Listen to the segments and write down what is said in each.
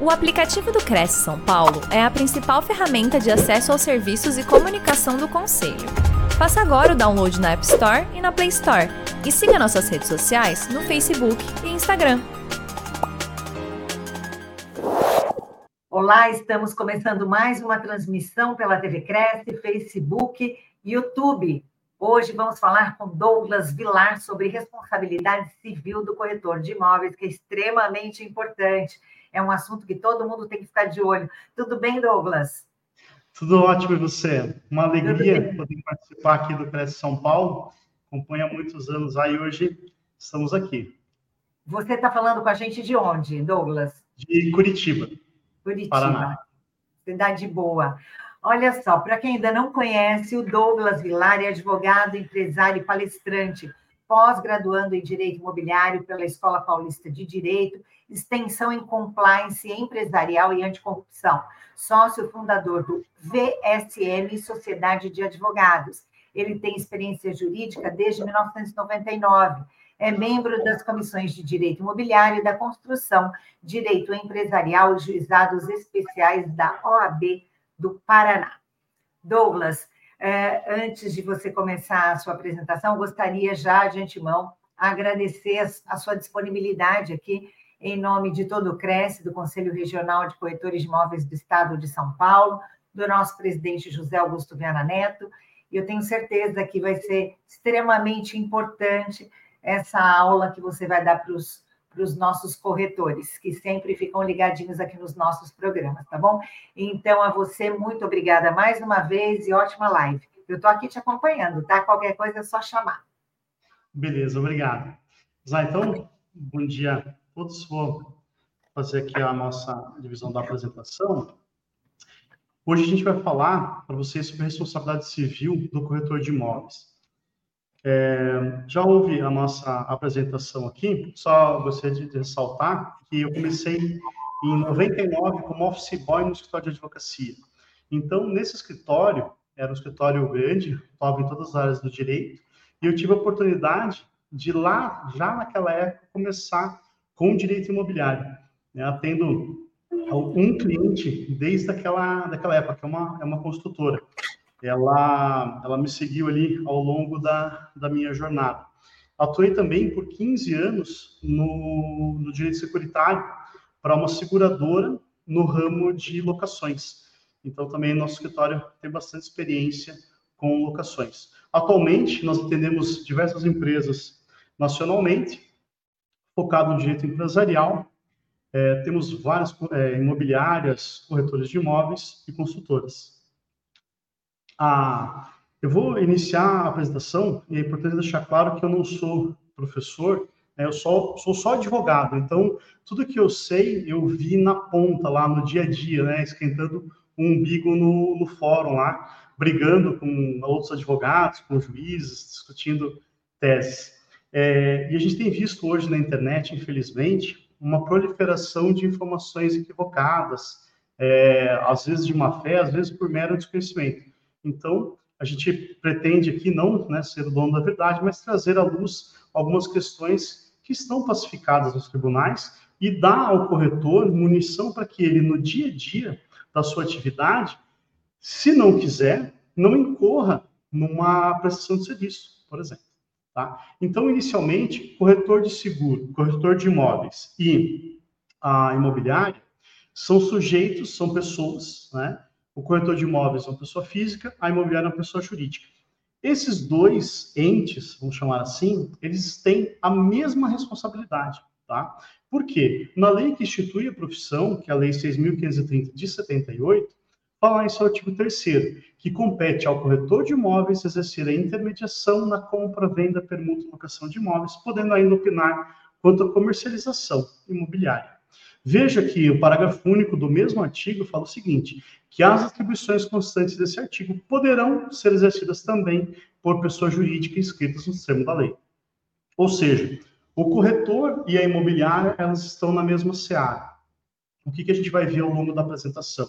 O aplicativo do Cresce São Paulo é a principal ferramenta de acesso aos serviços e comunicação do Conselho. Faça agora o download na App Store e na Play Store. E siga nossas redes sociais no Facebook e Instagram. Olá, estamos começando mais uma transmissão pela TV Cresce, Facebook e YouTube. Hoje vamos falar com Douglas Vilar sobre responsabilidade civil do corretor de imóveis, que é extremamente importante é um assunto que todo mundo tem que ficar de olho. Tudo bem, Douglas? Tudo ótimo, e você? Uma alegria poder participar aqui do Cresce São Paulo. Acompanha há muitos anos aí, hoje estamos aqui. Você está falando com a gente de onde, Douglas? De Curitiba. Curitiba. Paraná. Cidade boa. Olha só, para quem ainda não conhece, o Douglas Vilar é advogado, empresário e palestrante, pós-graduando em Direito Imobiliário pela Escola Paulista de Direito extensão em compliance empresarial e anticorrupção, sócio fundador do VSM Sociedade de Advogados. Ele tem experiência jurídica desde 1999. É membro das comissões de Direito Imobiliário e da Construção, Direito Empresarial e Juizados Especiais da OAB do Paraná. Douglas, eh, antes de você começar a sua apresentação, gostaria já de antemão agradecer a sua disponibilidade aqui em nome de todo o CRES, do Conselho Regional de Corretores de Imóveis do Estado de São Paulo, do nosso presidente José Augusto Viana Neto, e eu tenho certeza que vai ser extremamente importante essa aula que você vai dar para os para os nossos corretores, que sempre ficam ligadinhos aqui nos nossos programas, tá bom? Então, a você, muito obrigada mais uma vez e ótima live. Eu estou aqui te acompanhando, tá? Qualquer coisa é só chamar. Beleza, obrigado. Zá, então, bom dia todos. Vou fazer aqui a nossa divisão da apresentação. Hoje a gente vai falar para vocês sobre a responsabilidade civil do corretor de imóveis. É, já houve a nossa apresentação aqui, só gostaria de ressaltar que eu comecei em 99 como office boy no escritório de advocacia. Então, nesse escritório, era um escritório grande, estava em todas as áreas do direito, e eu tive a oportunidade de lá, já naquela época, começar com direito imobiliário, né, atendo um cliente desde aquela, daquela época, que é uma, é uma construtora. Ela, ela me seguiu ali ao longo da, da minha jornada. Atuei também por 15 anos no, no direito securitário para uma seguradora no ramo de locações. Então, também nosso escritório tem bastante experiência com locações. Atualmente, nós atendemos diversas empresas nacionalmente, focado no direito empresarial. É, temos várias é, imobiliárias, corretores de imóveis e consultoras. Ah, eu vou iniciar a apresentação e é importante deixar claro que eu não sou professor, né, eu sou, sou só advogado. Então, tudo que eu sei, eu vi na ponta, lá no dia a dia, né, esquentando o umbigo no, no fórum lá, brigando com outros advogados, com juízes, discutindo teses. É, e a gente tem visto hoje na internet, infelizmente, uma proliferação de informações equivocadas, é, às vezes de má fé, às vezes por mero desconhecimento. Então, a gente pretende aqui não né, ser o dono da verdade, mas trazer à luz algumas questões que estão pacificadas nos tribunais e dar ao corretor munição para que ele, no dia a dia da sua atividade, se não quiser, não incorra numa prestação de serviço, por exemplo. Tá? Então, inicialmente, corretor de seguro, corretor de imóveis e a imobiliária são sujeitos, são pessoas, né? O corretor de imóveis é uma pessoa física, a imobiliária é uma pessoa jurídica. Esses dois entes, vamos chamar assim, eles têm a mesma responsabilidade, tá? Por quê? Na lei que institui a profissão, que é a Lei 6.530 de 78, fala em seu artigo 3 que compete ao corretor de imóveis exercer a intermediação na compra, venda, permuta e locação de imóveis, podendo ainda opinar quanto à comercialização imobiliária. Veja que o parágrafo único do mesmo artigo fala o seguinte: que as atribuições constantes desse artigo poderão ser exercidas também por pessoa jurídica inscritas no termo da lei. Ou seja, o corretor e a imobiliária elas estão na mesma seara. O que, que a gente vai ver ao longo da apresentação?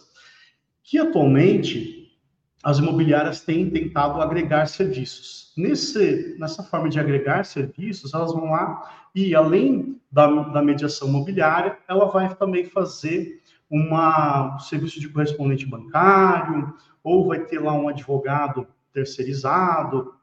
Que atualmente as imobiliárias têm tentado agregar serviços. Nesse, nessa forma de agregar serviços, elas vão lá e, além da, da mediação imobiliária, ela vai também fazer uma, um serviço de correspondente bancário, ou vai ter lá um advogado terceirizado,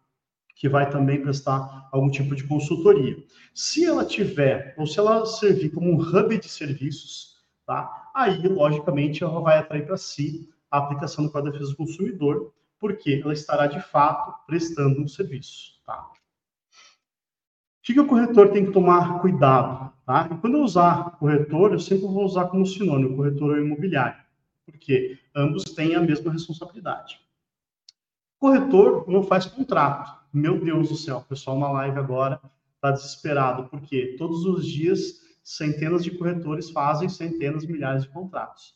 que vai também prestar algum tipo de consultoria. Se ela tiver, ou se ela servir como um hub de serviços, tá? aí, logicamente, ela vai atrair para si a aplicação do Código de Defesa do Consumidor, porque ela estará, de fato, prestando um serviço. Tá? O que, que o corretor tem que tomar cuidado? Tá? E quando eu usar corretor, eu sempre vou usar como sinônimo corretor ou imobiliário, porque ambos têm a mesma responsabilidade. Corretor não faz contrato. Meu Deus do céu, o pessoal na live agora está desesperado, porque todos os dias centenas de corretores fazem centenas, milhares de contratos.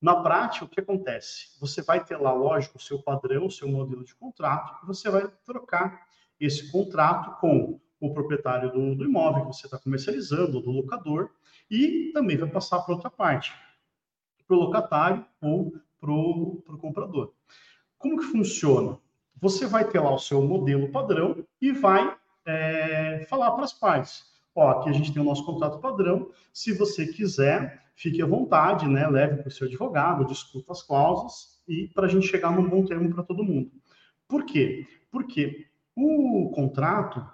Na prática, o que acontece? Você vai ter lá, lógico, o seu padrão, o seu modelo de contrato, e você vai trocar esse contrato com o proprietário do, do imóvel que você está comercializando, do locador, e também vai passar para outra parte, para o locatário ou para o comprador. Como que funciona? Você vai ter lá o seu modelo padrão e vai é, falar para as partes. Ó, aqui a gente tem o nosso contrato padrão. Se você quiser, fique à vontade, né? Leve para o seu advogado, discuta as cláusulas e para a gente chegar num bom termo para todo mundo. Por quê? Porque o contrato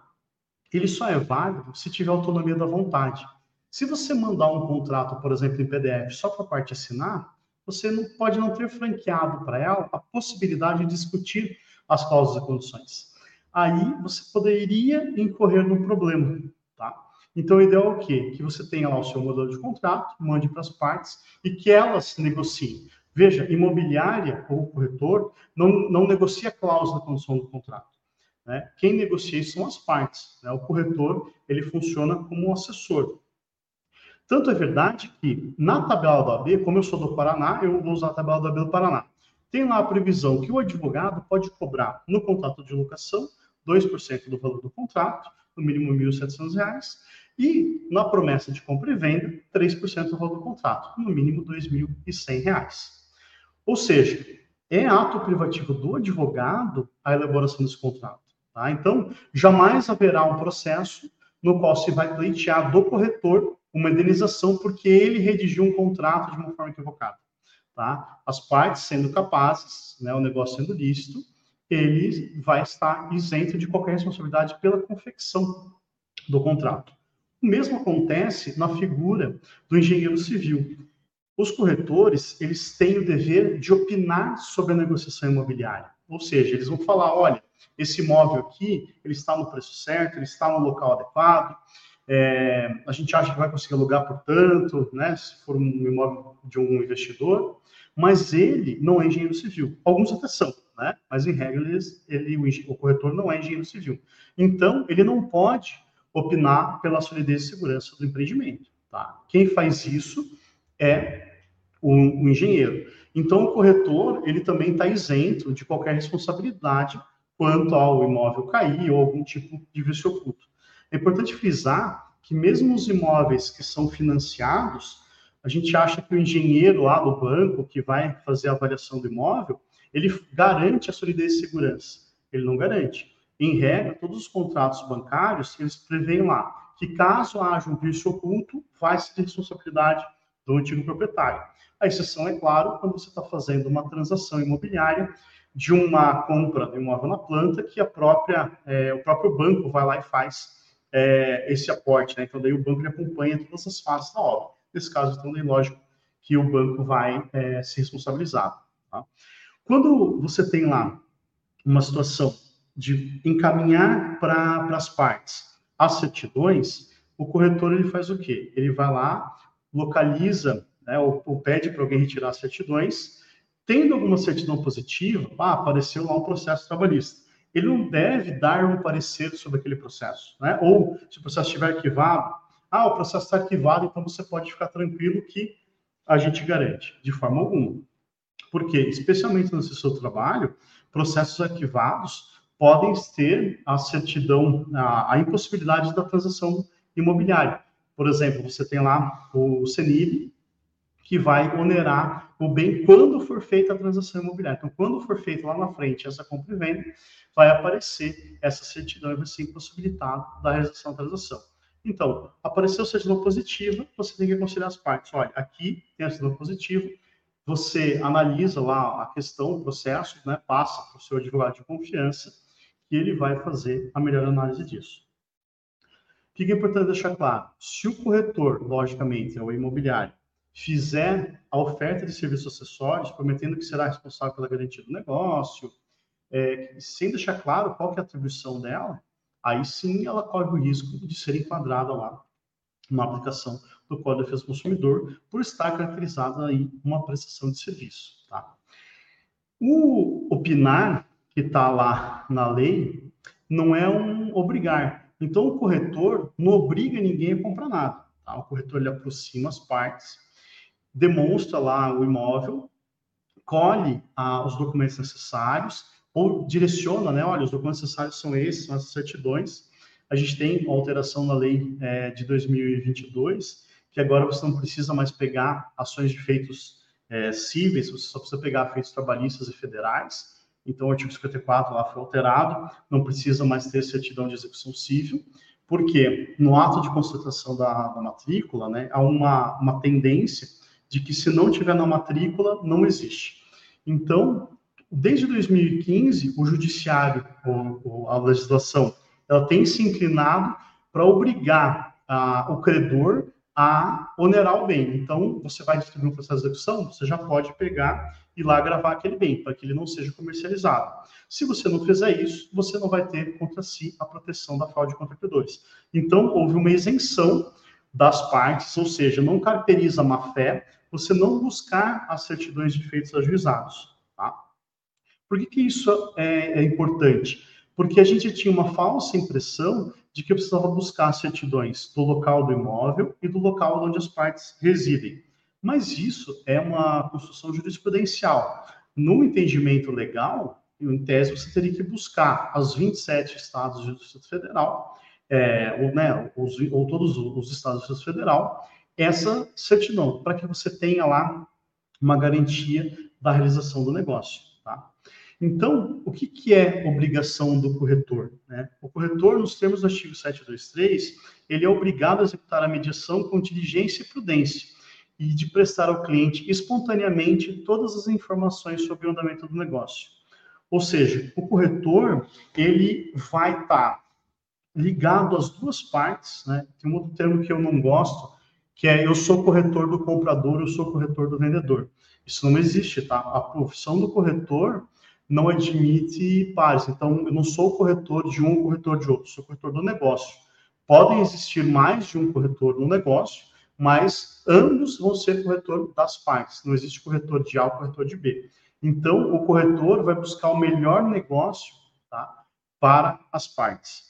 ele só é válido se tiver autonomia da vontade. Se você mandar um contrato, por exemplo, em PDF, só para a parte assinar, você não pode não ter franqueado para ela a possibilidade de discutir as cláusulas e condições. Aí você poderia incorrer num problema, tá? Então, o ideal é o quê? Que você tenha lá o seu modelo de contrato, mande para as partes e que elas negociem. Veja, imobiliária ou corretor não, não negocia a cláusula de condição do contrato. Né? Quem negocia são as partes. Né? O corretor ele funciona como um assessor. Tanto é verdade que na tabela do AB, como eu sou do Paraná, eu vou usar a tabela do AB do Paraná. Tem lá a previsão que o advogado pode cobrar no contrato de locação 2% do valor do contrato, no mínimo R$ 1.700, e na promessa de compra e venda, 3% do valor do contrato, no mínimo R$ 2.100. Ou seja, é ato privativo do advogado a elaboração desse contrato. Tá? Então, jamais haverá um processo no qual se vai pleitear do corretor uma indenização porque ele redigiu um contrato de uma forma equivocada. Tá? As partes sendo capazes, né, o negócio sendo lícito, ele vai estar isento de qualquer responsabilidade pela confecção do contrato. O mesmo acontece na figura do engenheiro civil. Os corretores, eles têm o dever de opinar sobre a negociação imobiliária. Ou seja, eles vão falar, olha, esse imóvel aqui, ele está no preço certo, ele está no local adequado, é, a gente acha que vai conseguir alugar por tanto, né, se for um imóvel de um investidor, mas ele não é engenheiro civil. Alguns até são, né, mas em regra ele, o, o corretor não é engenheiro civil. Então, ele não pode opinar pela solidez e segurança do empreendimento. Tá? Quem faz isso é o, o engenheiro. Então, o corretor ele também está isento de qualquer responsabilidade quanto ao imóvel cair ou algum tipo de vício oculto. É importante frisar que mesmo os imóveis que são financiados, a gente acha que o engenheiro lá do banco que vai fazer a avaliação do imóvel, ele garante a solidez e segurança. Ele não garante. Em regra, todos os contratos bancários, eles prevêem lá que caso haja um vício oculto, vai ser de responsabilidade do antigo proprietário. A exceção, é claro, quando você está fazendo uma transação imobiliária de uma compra de imóvel na planta que a própria, é, o próprio banco vai lá e faz é, esse aporte. Né? Então, daí o banco acompanha todas as fases da obra. Nesse caso, então, é lógico que o banco vai é, se responsabilizar. Tá? Quando você tem lá uma situação de encaminhar para as partes as certidões, o corretor ele faz o quê? Ele vai lá, localiza, né, ou, ou pede para alguém retirar as certidões, Tendo alguma certidão positiva, ah, apareceu lá um processo trabalhista. Ele não deve dar um parecer sobre aquele processo, né? Ou se o processo estiver arquivado, ah, o processo está arquivado, então você pode ficar tranquilo que a gente garante, de forma alguma. Porque, especialmente no seu trabalho, processos arquivados podem ter a certidão, a, a impossibilidade da transação imobiliária. Por exemplo, você tem lá o CENIB, que vai onerar o bem quando for feita a transação imobiliária. Então, quando for feita lá na frente essa compra e venda, vai aparecer essa certidão e vai ser impossibilitado da realização da transação. Então, apareceu certidão positiva, você tem que aconselhar as partes. Olha, aqui tem a certidão positiva, você analisa lá a questão, o processo, né, passa para o seu advogado de confiança, e ele vai fazer a melhor análise disso. O que é importante deixar claro? Se o corretor, logicamente, é o imobiliário, fizer a oferta de serviços acessórios, prometendo que será responsável pela garantia do negócio, é, sem deixar claro qual é a atribuição dela, aí sim ela corre o risco de ser enquadrada lá na aplicação do Código de Defesa do Consumidor, por estar caracterizada aí uma prestação de serviço. Tá? O opinar, que está lá na lei, não é um obrigar. Então, o corretor não obriga ninguém a comprar nada. Tá? O corretor ele aproxima as partes, demonstra lá o imóvel, colhe ah, os documentos necessários, ou direciona, né? Olha, os documentos necessários são esses, são essas certidões. A gente tem uma alteração na lei é, de 2022, que agora você não precisa mais pegar ações de feitos é, cíveis, você só precisa pegar feitos trabalhistas e federais. Então, o artigo 54 lá foi alterado, não precisa mais ter certidão de execução civil, porque no ato de constatação da, da matrícula, né, há uma, uma tendência de que se não tiver na matrícula, não existe. Então, desde 2015, o judiciário, ou, a legislação, ela tem se inclinado para obrigar a, o credor a onerar o bem. Então, você vai distribuir um processo de execução, você já pode pegar e lá gravar aquele bem, para que ele não seja comercializado. Se você não fizer isso, você não vai ter contra si a proteção da fraude contra credores. Então, houve uma isenção das partes, ou seja, não caracteriza má fé você não buscar as certidões de feitos ajuizados. Tá? Por que, que isso é, é importante? Porque a gente tinha uma falsa impressão de que eu precisava buscar certidões do local do imóvel e do local onde as partes residem. Mas isso é uma construção jurisprudencial. No entendimento legal, em tese, você teria que buscar as 27 estados do Distrito Federal, é, ou, né, os, ou todos os estados do Distrito Federal, essa certidão, para que você tenha lá uma garantia da realização do negócio. Então, o que, que é obrigação do corretor? Né? O corretor, nos termos do artigo 723, ele é obrigado a executar a mediação com diligência e prudência e de prestar ao cliente espontaneamente todas as informações sobre o andamento do negócio. Ou seja, o corretor, ele vai estar tá ligado às duas partes, né? Tem um outro termo que eu não gosto, que é eu sou corretor do comprador, eu sou corretor do vendedor. Isso não existe, tá? A profissão do corretor não admite pares. Então, eu não sou corretor de um corretor de outro, sou corretor do negócio. Podem existir mais de um corretor no negócio, mas ambos vão ser corretor das partes. Não existe corretor de A ou corretor de B. Então, o corretor vai buscar o melhor negócio tá, para as partes.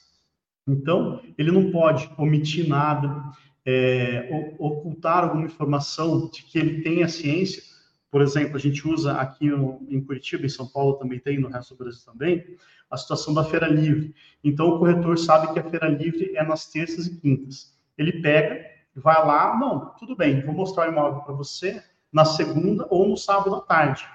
Então, ele não pode omitir nada, é, ocultar alguma informação de que ele tem a ciência. Por exemplo, a gente usa aqui em Curitiba, em São Paulo também tem, no resto do Brasil também, a situação da feira livre. Então, o corretor sabe que a feira livre é nas terças e quintas. Ele pega, vai lá, não, tudo bem, vou mostrar o imóvel para você na segunda ou no sábado à tarde.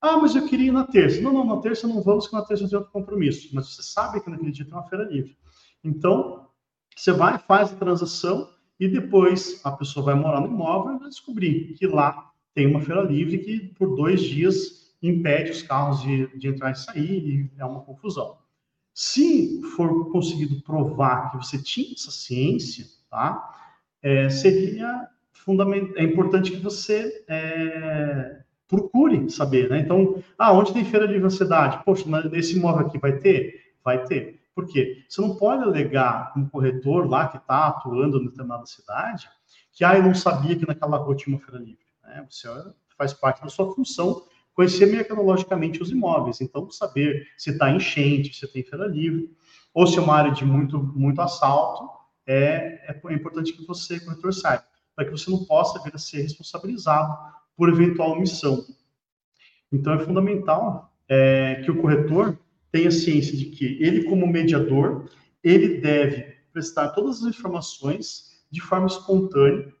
Ah, mas eu queria ir na terça. Não, não, na terça não vamos, porque na terça eu tenho outro compromisso. Mas você sabe que naquele dia tem uma feira livre. Então, você vai, faz a transação, e depois a pessoa vai morar no imóvel e vai descobrir que lá tem uma feira livre que por dois dias impede os carros de, de entrar e sair e é uma confusão. Se for conseguido provar que você tinha essa ciência, tá? É, seria fundamental, é importante que você é, procure saber, né? Então, ah, onde tem feira livre na cidade? Poxa, nesse imóvel aqui vai ter? Vai ter. Por quê? Você não pode alegar um corretor lá que está atuando em determinada cidade que, ah, eu não sabia que naquela rua tinha uma feira livre. Né? Você faz parte da sua função conhecer mercadologicamente os imóveis. Então, saber se está enchente, se tem feira livre, ou se é uma área de muito, muito assalto, é, é, é importante que você, corretor, saiba, para que você não possa vir a ser responsabilizado por eventual omissão. Então, é fundamental é, que o corretor tenha ciência de que ele, como mediador, ele deve prestar todas as informações de forma espontânea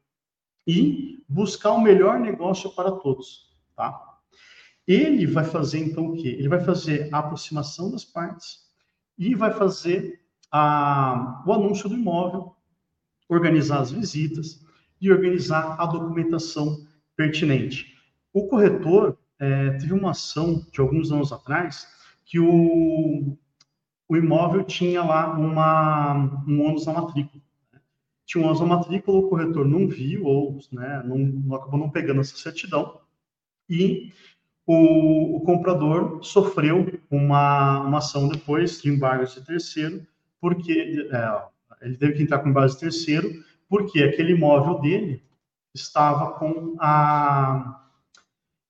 e buscar o melhor negócio para todos, tá? Ele vai fazer então o quê? Ele vai fazer a aproximação das partes e vai fazer a, o anúncio do imóvel organizar as visitas e organizar a documentação pertinente. O corretor é, teve uma ação de alguns anos atrás que o, o imóvel tinha lá uma, um ônus na matrícula. Tinha um matrícula, o corretor não viu ou né, não, acabou não pegando essa certidão e o, o comprador sofreu uma, uma ação depois de embargo de terceiro, porque é, ele teve que entrar com base terceiro, porque aquele imóvel dele estava com a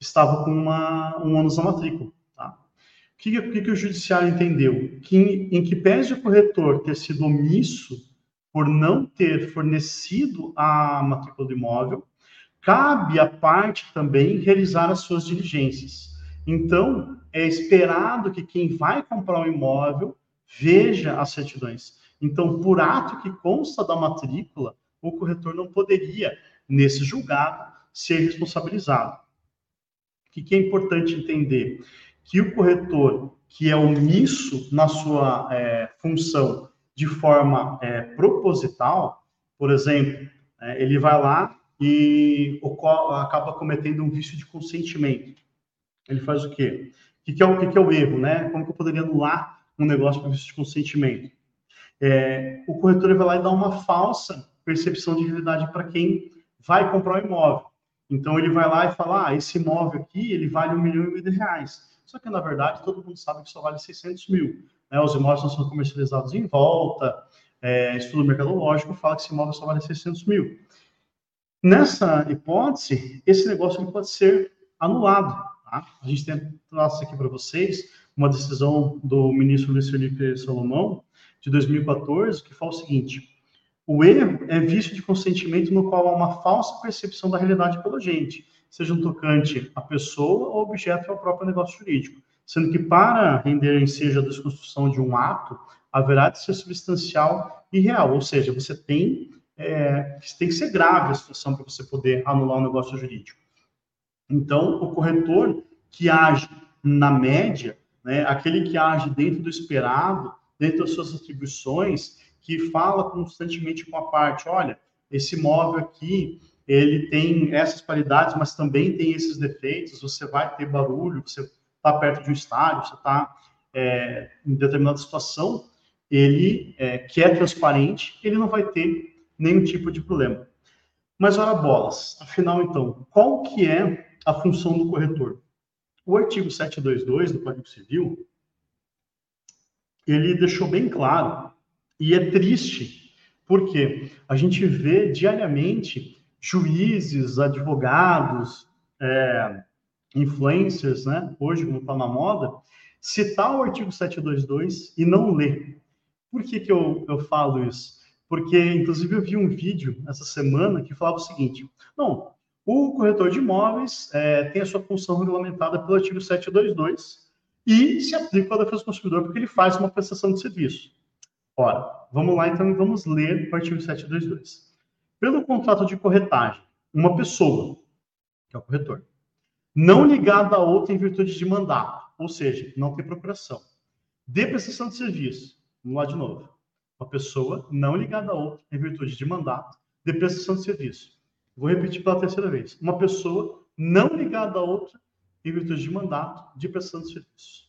estava com uma, um ônus na matrícula. Tá? O que, que, que, o judiciário entendeu? Que em, em que pese o corretor ter sido omisso por não ter fornecido a matrícula do imóvel, cabe à parte também realizar as suas diligências. Então, é esperado que quem vai comprar o um imóvel veja as certidões. Então, por ato que consta da matrícula, o corretor não poderia, nesse julgado, ser responsabilizado. O que é importante entender? Que o corretor que é omisso na sua é, função de forma é, proposital, por exemplo, é, ele vai lá e acaba cometendo um vício de consentimento. Ele faz o quê? O que é o, que é o erro, né? Como que eu poderia anular um negócio por vício de consentimento? É, o corretor vai lá e dá uma falsa percepção de realidade para quem vai comprar o imóvel. Então ele vai lá e fala, ah, esse imóvel aqui ele vale um milhão e meio de reais. Só que na verdade todo mundo sabe que só vale 600 mil. Né? Os imóveis não são comercializados em volta. É, estudo mercadológico fala que esse imóvel só vale 600 mil. Nessa hipótese, esse negócio pode ser anulado. Tá? A gente tem traço aqui para vocês uma decisão do ministro Luiz Felipe Salomão, de 2014, que fala o seguinte: o erro é vício de consentimento no qual há uma falsa percepção da realidade pelo agente, seja um tocante à pessoa ou objeto ao próprio negócio jurídico, sendo que para render em seja a desconstrução de um ato, haverá de ser substancial e real, ou seja, você tem é, tem que ser grave a situação para você poder anular um negócio jurídico. Então, o corretor que age na média, né, aquele que age dentro do esperado, dentro das suas atribuições, que fala constantemente com a parte, olha, esse imóvel aqui, ele tem essas qualidades, mas também tem esses defeitos, você vai ter barulho, você está perto de um estádio, você está é, em determinada situação, ele, é, que é transparente, ele não vai ter nenhum tipo de problema. Mas ora bolas, afinal então, qual que é a função do corretor? O artigo 722 do Código Civil, ele deixou bem claro, e é triste, porque a gente vê diariamente juízes, advogados, é, influencers, né, hoje como está na moda, citar o artigo 722 e não ler. Por que, que eu, eu falo isso? porque inclusive eu vi um vídeo essa semana que falava o seguinte: não, o corretor de imóveis é, tem a sua função regulamentada pelo artigo 722 e se aplica à defesa do consumidor porque ele faz uma prestação de serviço. Ora, vamos lá então vamos ler o artigo 722. Pelo contrato de corretagem, uma pessoa, que é o corretor, não ligada a outra em virtude de mandato, ou seja, não tem procuração, de prestação de serviço, vamos lá de novo, uma pessoa não ligada a outra em virtude de mandato de prestação de serviço. Vou repetir pela terceira vez. Uma pessoa não ligada a outra em virtude de mandato de prestação de serviço.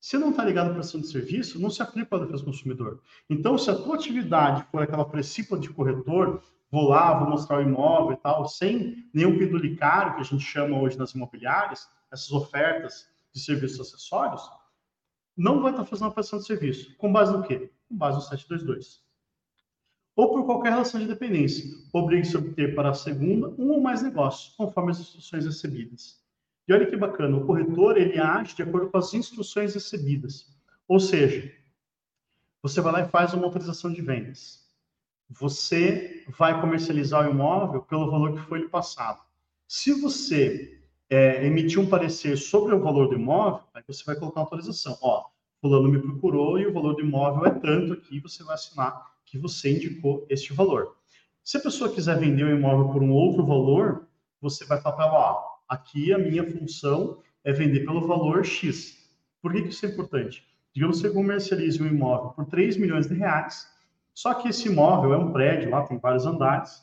Se não está ligado à prestação de serviço, não se aplica a defesa do consumidor. Então, se a tua atividade for aquela princípio de corretor, vou lá, vou mostrar o imóvel e tal, sem nenhum pendulicário, que a gente chama hoje nas imobiliárias, essas ofertas de serviços acessórios, não vai estar fazendo uma prestação de serviço. Com base no quê? com base no 722. Ou por qualquer relação de dependência, obrigue-se a obter para a segunda um ou mais negócios, conforme as instruções recebidas. E olha que bacana, o corretor ele age de acordo com as instruções recebidas. Ou seja, você vai lá e faz uma autorização de vendas. Você vai comercializar o imóvel pelo valor que foi lhe passado. Se você é, emitir um parecer sobre o valor do imóvel, aí você vai colocar uma autorização. Ó, fulano me procurou e o valor do imóvel é tanto aqui, você vai assinar que você indicou este valor. Se a pessoa quiser vender o imóvel por um outro valor, você vai falar para ela, ó, aqui a minha função é vender pelo valor X. Por que, que isso é importante? Digamos que você comercialize um imóvel por 3 milhões de reais Só que esse imóvel é um prédio, lá tem vários andares,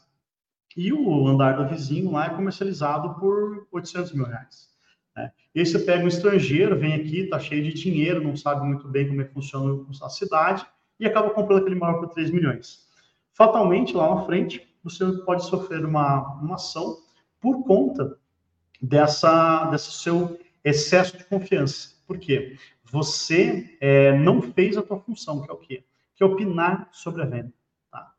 e o andar do vizinho lá é comercializado por 800 mil reais. Né? E aí você pega um estrangeiro, vem aqui, está cheio de dinheiro, não sabe muito bem como é que funciona a cidade, e acaba comprando aquele imóvel por 3 milhões. Fatalmente, lá na frente, você pode sofrer uma, uma ação por conta dessa, desse seu excesso de confiança. Por quê? Você é, não fez a tua função, que é o quê? Que é opinar sobre a venda. Tá?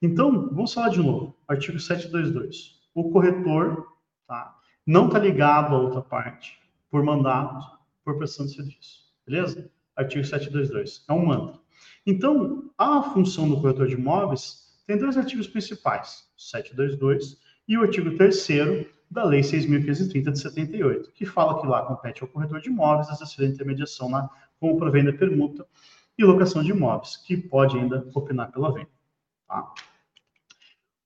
Então, vamos falar de novo. Artigo 722. O corretor tá, não está ligado à outra parte por mandato, por prestação de serviço. Beleza? Artigo 722. É um mandato. Então, a função do corretor de imóveis tem dois artigos principais, 722 e o artigo 3 da Lei 6.530 de 78, que fala que lá compete ao corretor de imóveis exercer a intermediação na compra, venda, permuta e locação de imóveis, que pode ainda opinar pela venda. Tá?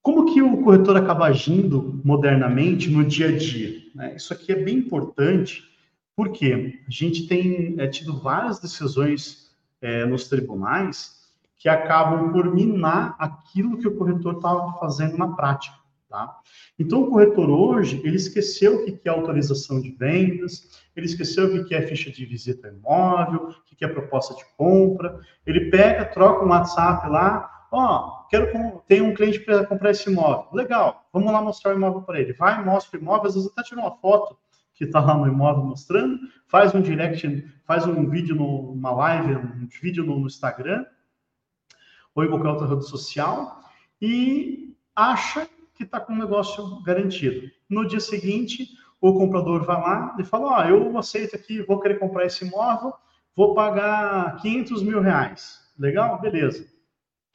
Como que o corretor acaba agindo modernamente no dia a dia? Né? Isso aqui é bem importante, porque a gente tem é, tido várias decisões é, nos tribunais que acabam por minar aquilo que o corretor estava fazendo na prática. Tá? Então, o corretor hoje, ele esqueceu o que é autorização de vendas, ele esqueceu o que é ficha de visita imóvel, o que é proposta de compra, ele pega, troca um WhatsApp lá, ó, oh, quero tem um cliente para comprar esse imóvel. Legal, vamos lá mostrar o imóvel para ele. Vai, mostra o imóvel, às vezes até tira uma foto que está lá no imóvel mostrando, faz um direct, faz um vídeo numa live, um vídeo no, Instagram, ou em qualquer outra rede social, e acha que está com o negócio garantido. No dia seguinte, o comprador vai lá e fala: oh, eu aceito aqui, vou querer comprar esse imóvel, vou pagar 500 mil reais. Legal? Beleza.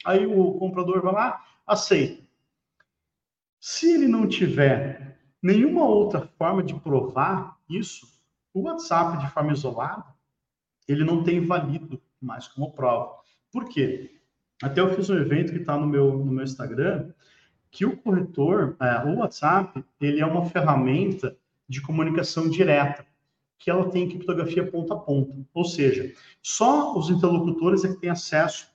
Aí o comprador vai lá, aceita. Se ele não tiver nenhuma outra forma de provar isso, o WhatsApp de forma isolada, ele não tem valido mais como prova. Por quê? Até eu fiz um evento que está no meu, no meu Instagram, que o corretor, é, o WhatsApp, ele é uma ferramenta de comunicação direta, que ela tem criptografia ponta a ponta. Ou seja, só os interlocutores é que têm acesso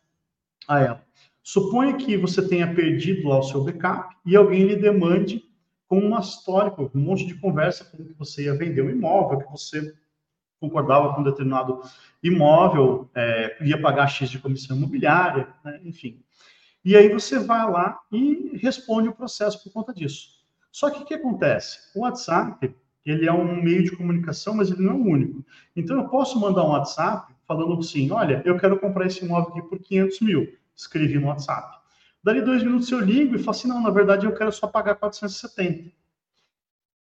a ela. Suponha que você tenha perdido lá o seu backup e alguém lhe demande com uma história, um monte de conversa como que você ia vender um imóvel, que você concordava com um determinado imóvel, é, ia pagar X de comissão imobiliária, né? enfim. E aí você vai lá e responde o processo por conta disso. Só que o que acontece? O WhatsApp, ele é um meio de comunicação, mas ele não é o único. Então eu posso mandar um WhatsApp falando assim, olha, eu quero comprar esse imóvel aqui por 500 mil. Escrevi no WhatsApp. Dali dois minutos eu ligo e falo assim, não, na verdade eu quero só pagar 470.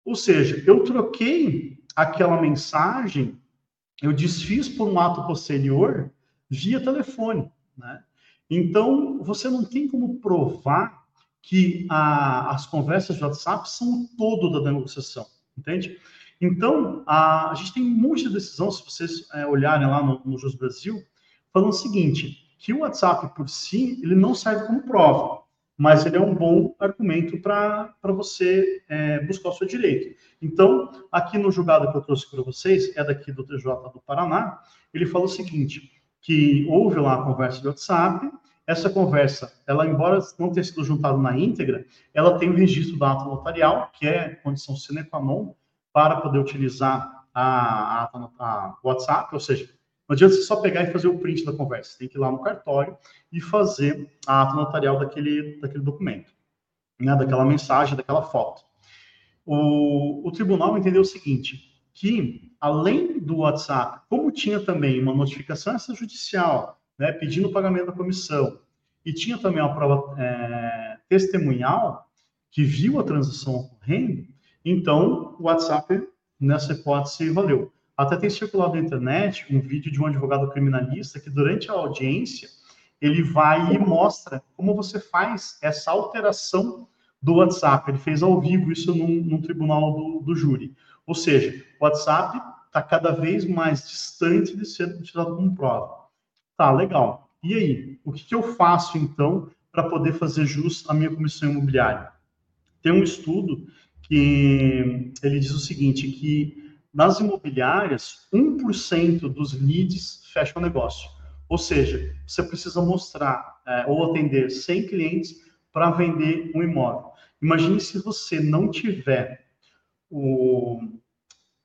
Ou seja, eu troquei aquela mensagem, eu desfiz por um ato posterior via telefone, né? Então, você não tem como provar que a, as conversas de WhatsApp são o todo da negociação, entende? Então, a, a gente tem um monte de decisão, se vocês é, olharem lá no, no Jus Brasil, falando o seguinte, que o WhatsApp por si, ele não serve como prova, mas ele é um bom argumento para você é, buscar o seu direito. Então, aqui no julgado que eu trouxe para vocês, é daqui do TJ do Paraná, ele falou o seguinte, que houve lá a conversa de WhatsApp, essa conversa, ela embora não tenha sido juntada na íntegra, ela tem o registro da ata notarial, que é condição sine qua non para poder utilizar a, a, a WhatsApp, ou seja, não adianta você só pegar e fazer o print da conversa. Tem que ir lá no cartório e fazer a ata notarial daquele, daquele documento, né? daquela mensagem, daquela foto. O, o tribunal entendeu o seguinte, que além do WhatsApp, como tinha também uma notificação extrajudicial, né, pedindo o pagamento da comissão, e tinha também uma prova é, testemunhal que viu a transação ocorrendo, então o WhatsApp, nessa hipótese, valeu. Até tem circulado na internet um vídeo de um advogado criminalista que, durante a audiência, ele vai e mostra como você faz essa alteração do WhatsApp. Ele fez ao vivo isso num, num tribunal do, do, júri. Ou seja, o WhatsApp está cada vez mais distante de ser utilizado como prova. Tá, legal. E aí? O que, que eu faço, então, para poder fazer jus à minha comissão imobiliária? Tem um estudo que ele diz o seguinte, que nas imobiliárias, 1% dos leads fecham negócio. Ou seja, você precisa mostrar é, ou atender 100 clientes para vender um imóvel. Imagine se você não tiver o,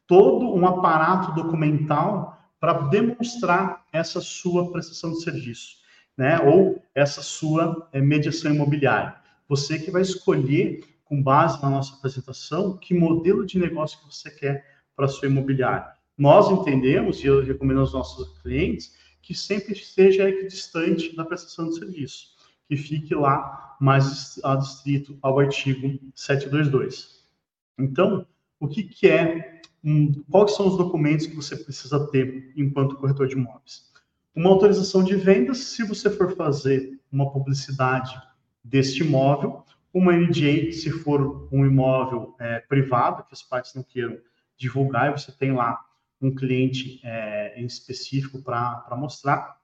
todo um aparato documental para demonstrar essa sua prestação de serviço, né? Ou essa sua é, mediação imobiliária. Você que vai escolher, com base na nossa apresentação, que modelo de negócio que você quer para sua imobiliária. Nós entendemos, e eu recomendo aos nossos clientes, que sempre esteja equidistante da prestação de serviço, que fique lá mais adstrito ao artigo 722. Então, o que, que é, quais são os documentos que você precisa ter enquanto corretor de imóveis? Uma autorização de vendas, se você for fazer uma publicidade deste imóvel, uma NDA, se for um imóvel é, privado, que as partes não queiram divulgar, e você tem lá um cliente é, em específico para mostrar.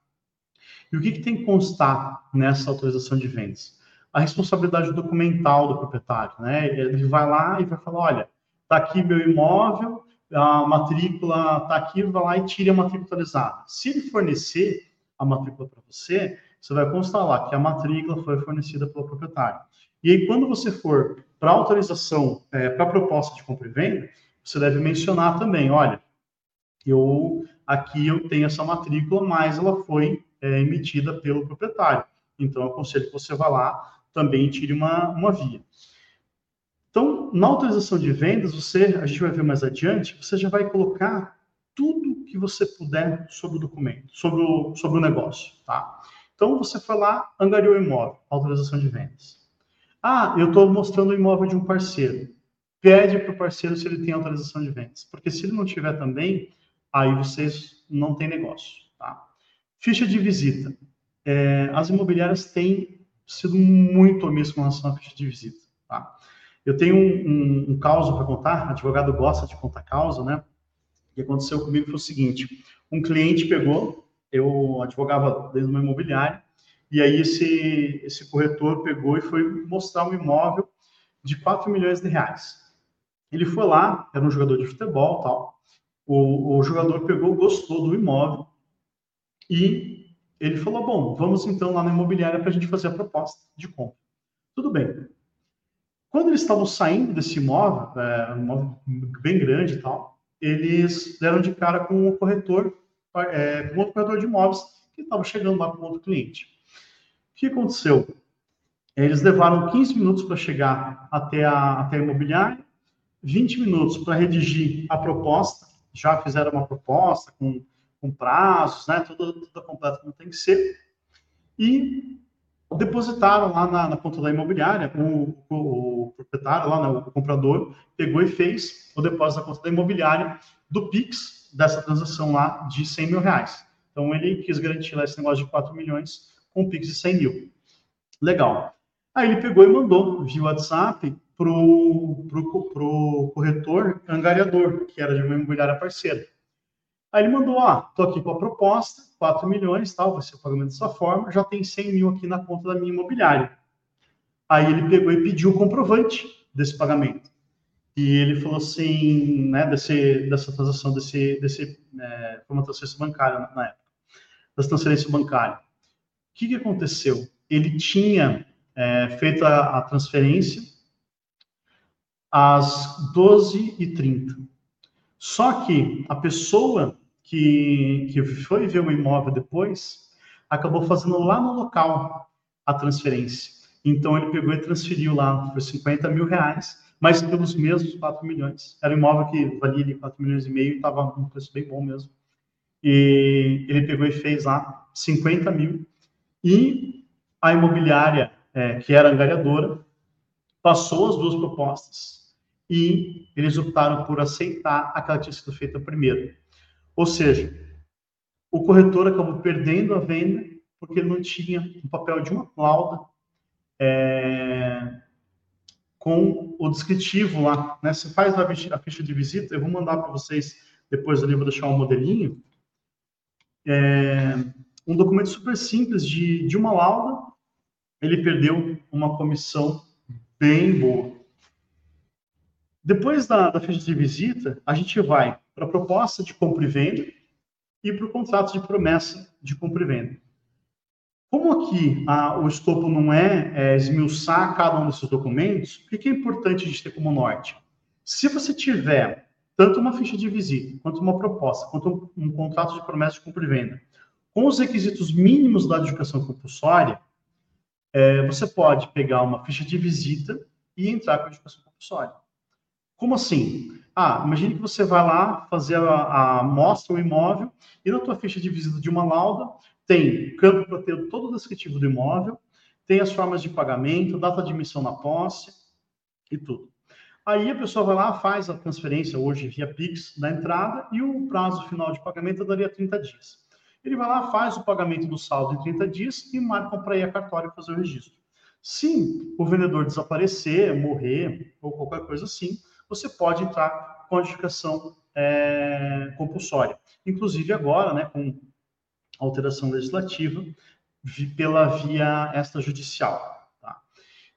E o que, que tem que constar nessa autorização de vendas? A responsabilidade documental do proprietário, né? Ele vai lá e vai falar, olha, está aqui meu imóvel, a matrícula está aqui, vai lá e tire a matrícula atualizada. Se ele fornecer a matrícula para você, você vai constar lá que a matrícula foi fornecida pelo proprietário. E aí, quando você for para autorização, é, para proposta de compra e venda, você deve mencionar também, olha, eu aqui eu tenho essa matrícula, mas ela foi é, emitida pelo proprietário. Então, eu aconselho que você vá lá também tire uma, uma via. Então, na autorização de vendas, você, a gente vai ver mais adiante, você já vai colocar tudo que você puder sobre o documento, sobre o, sobre o negócio, tá? Então, você foi lá, angariou o imóvel, autorização de vendas. Ah, eu estou mostrando o imóvel de um parceiro. Pede para o parceiro se ele tem autorização de vendas, porque se ele não tiver também, aí vocês não têm negócio. Tá? Ficha de visita. É, as imobiliárias têm sido muito omissas com relação à ficha de visita. Tá? Eu tenho um, um, um caso para contar, advogado gosta de contar causa, né? O que aconteceu comigo foi o seguinte: um cliente pegou, eu advogava de uma imobiliária, e aí esse, esse corretor pegou e foi mostrar um imóvel de 4 milhões de reais. Ele foi lá, era um jogador de futebol tal, o, o jogador pegou, gostou do imóvel e ele falou: Bom, vamos então lá na imobiliária para a gente fazer a proposta de compra. Tudo bem. Quando eles estavam saindo desse imóvel, é, um imóvel bem grande e tal, eles deram de cara com o corretor, é, com outro corretor de imóveis que estava chegando lá com outro cliente. O que aconteceu? Eles levaram 15 minutos para chegar até a, até a imobiliária, 20 minutos para redigir a proposta já fizeram uma proposta com, com prazos, né, tudo, tudo completo como tem que ser, e depositaram lá na, na conta da imobiliária, o, o, o proprietário, lá, né, o comprador, pegou e fez o depósito da conta da imobiliária do PIX dessa transação lá de 100 mil reais. Então, ele quis garantir lá esse negócio de 4 milhões com PIX de 100 mil. Legal. Aí ele pegou e mandou via WhatsApp para o corretor angariador, que era de uma imobiliária parceira. Aí ele mandou, ah, tô aqui com a proposta, 4 milhões, tal, vai ser o pagamento dessa forma, já tem 100 mil aqui na conta da minha imobiliária. Aí ele pegou e pediu o comprovante desse pagamento. E ele falou assim, né, desse, dessa transação, desse, desse é, foi uma transferência bancária na, época, dessa transferência bancária. O que, que aconteceu? Ele tinha é, feito a, a transferência às 12h30. Só que a pessoa que, que foi ver o imóvel depois acabou fazendo lá no local a transferência. Então ele pegou e transferiu lá por 50 mil reais, mas pelos mesmos 4 milhões. Era um imóvel que valia ali 4 milhões e meio e estava um preço bem bom mesmo. E ele pegou e fez lá 50 mil. E a imobiliária, é, que era angariadora, passou as duas propostas e eles optaram por aceitar aquela que tinha sido feita primeiro. Ou seja, o corretor acabou perdendo a venda porque ele não tinha o papel de uma lauda é, com o descritivo lá. Né? Você faz a ficha, de visita, eu vou mandar para vocês depois ali, vou deixar um modelinho. É, um documento super simples de, de uma lauda, ele perdeu uma comissão bem boa. Depois da, da ficha de visita, a gente vai para a proposta de compra e venda, e para o contrato de promessa de compra e venda. Como aqui a, o escopo não é, é, esmiuçar cada um desses documentos, o que é importante a gente ter como norte? Se você tiver tanto uma ficha de visita, quanto uma proposta, quanto um, um contrato de promessa de compra e venda, com os requisitos mínimos da adjudicação compulsória, é, você pode pegar uma ficha de visita e entrar com a adjudicação compulsória. Como assim? Ah, imagine que você vai lá fazer a, a mostra o imóvel e na tua ficha de visita de uma lauda tem campo para ter todo o descritivo do imóvel, tem as formas de pagamento, data de emissão na posse e tudo. Aí a pessoa vai lá, faz a transferência hoje via Pix da entrada e o prazo final de pagamento daria 30 dias. Ele vai lá, faz o pagamento do saldo em 30 dias e marca para ir a cartório fazer o registro. Se o vendedor desaparecer, morrer ou qualquer coisa assim, você pode entrar com a notificação é, compulsória. Inclusive agora, né, com alteração legislativa, pela via extrajudicial. Tá?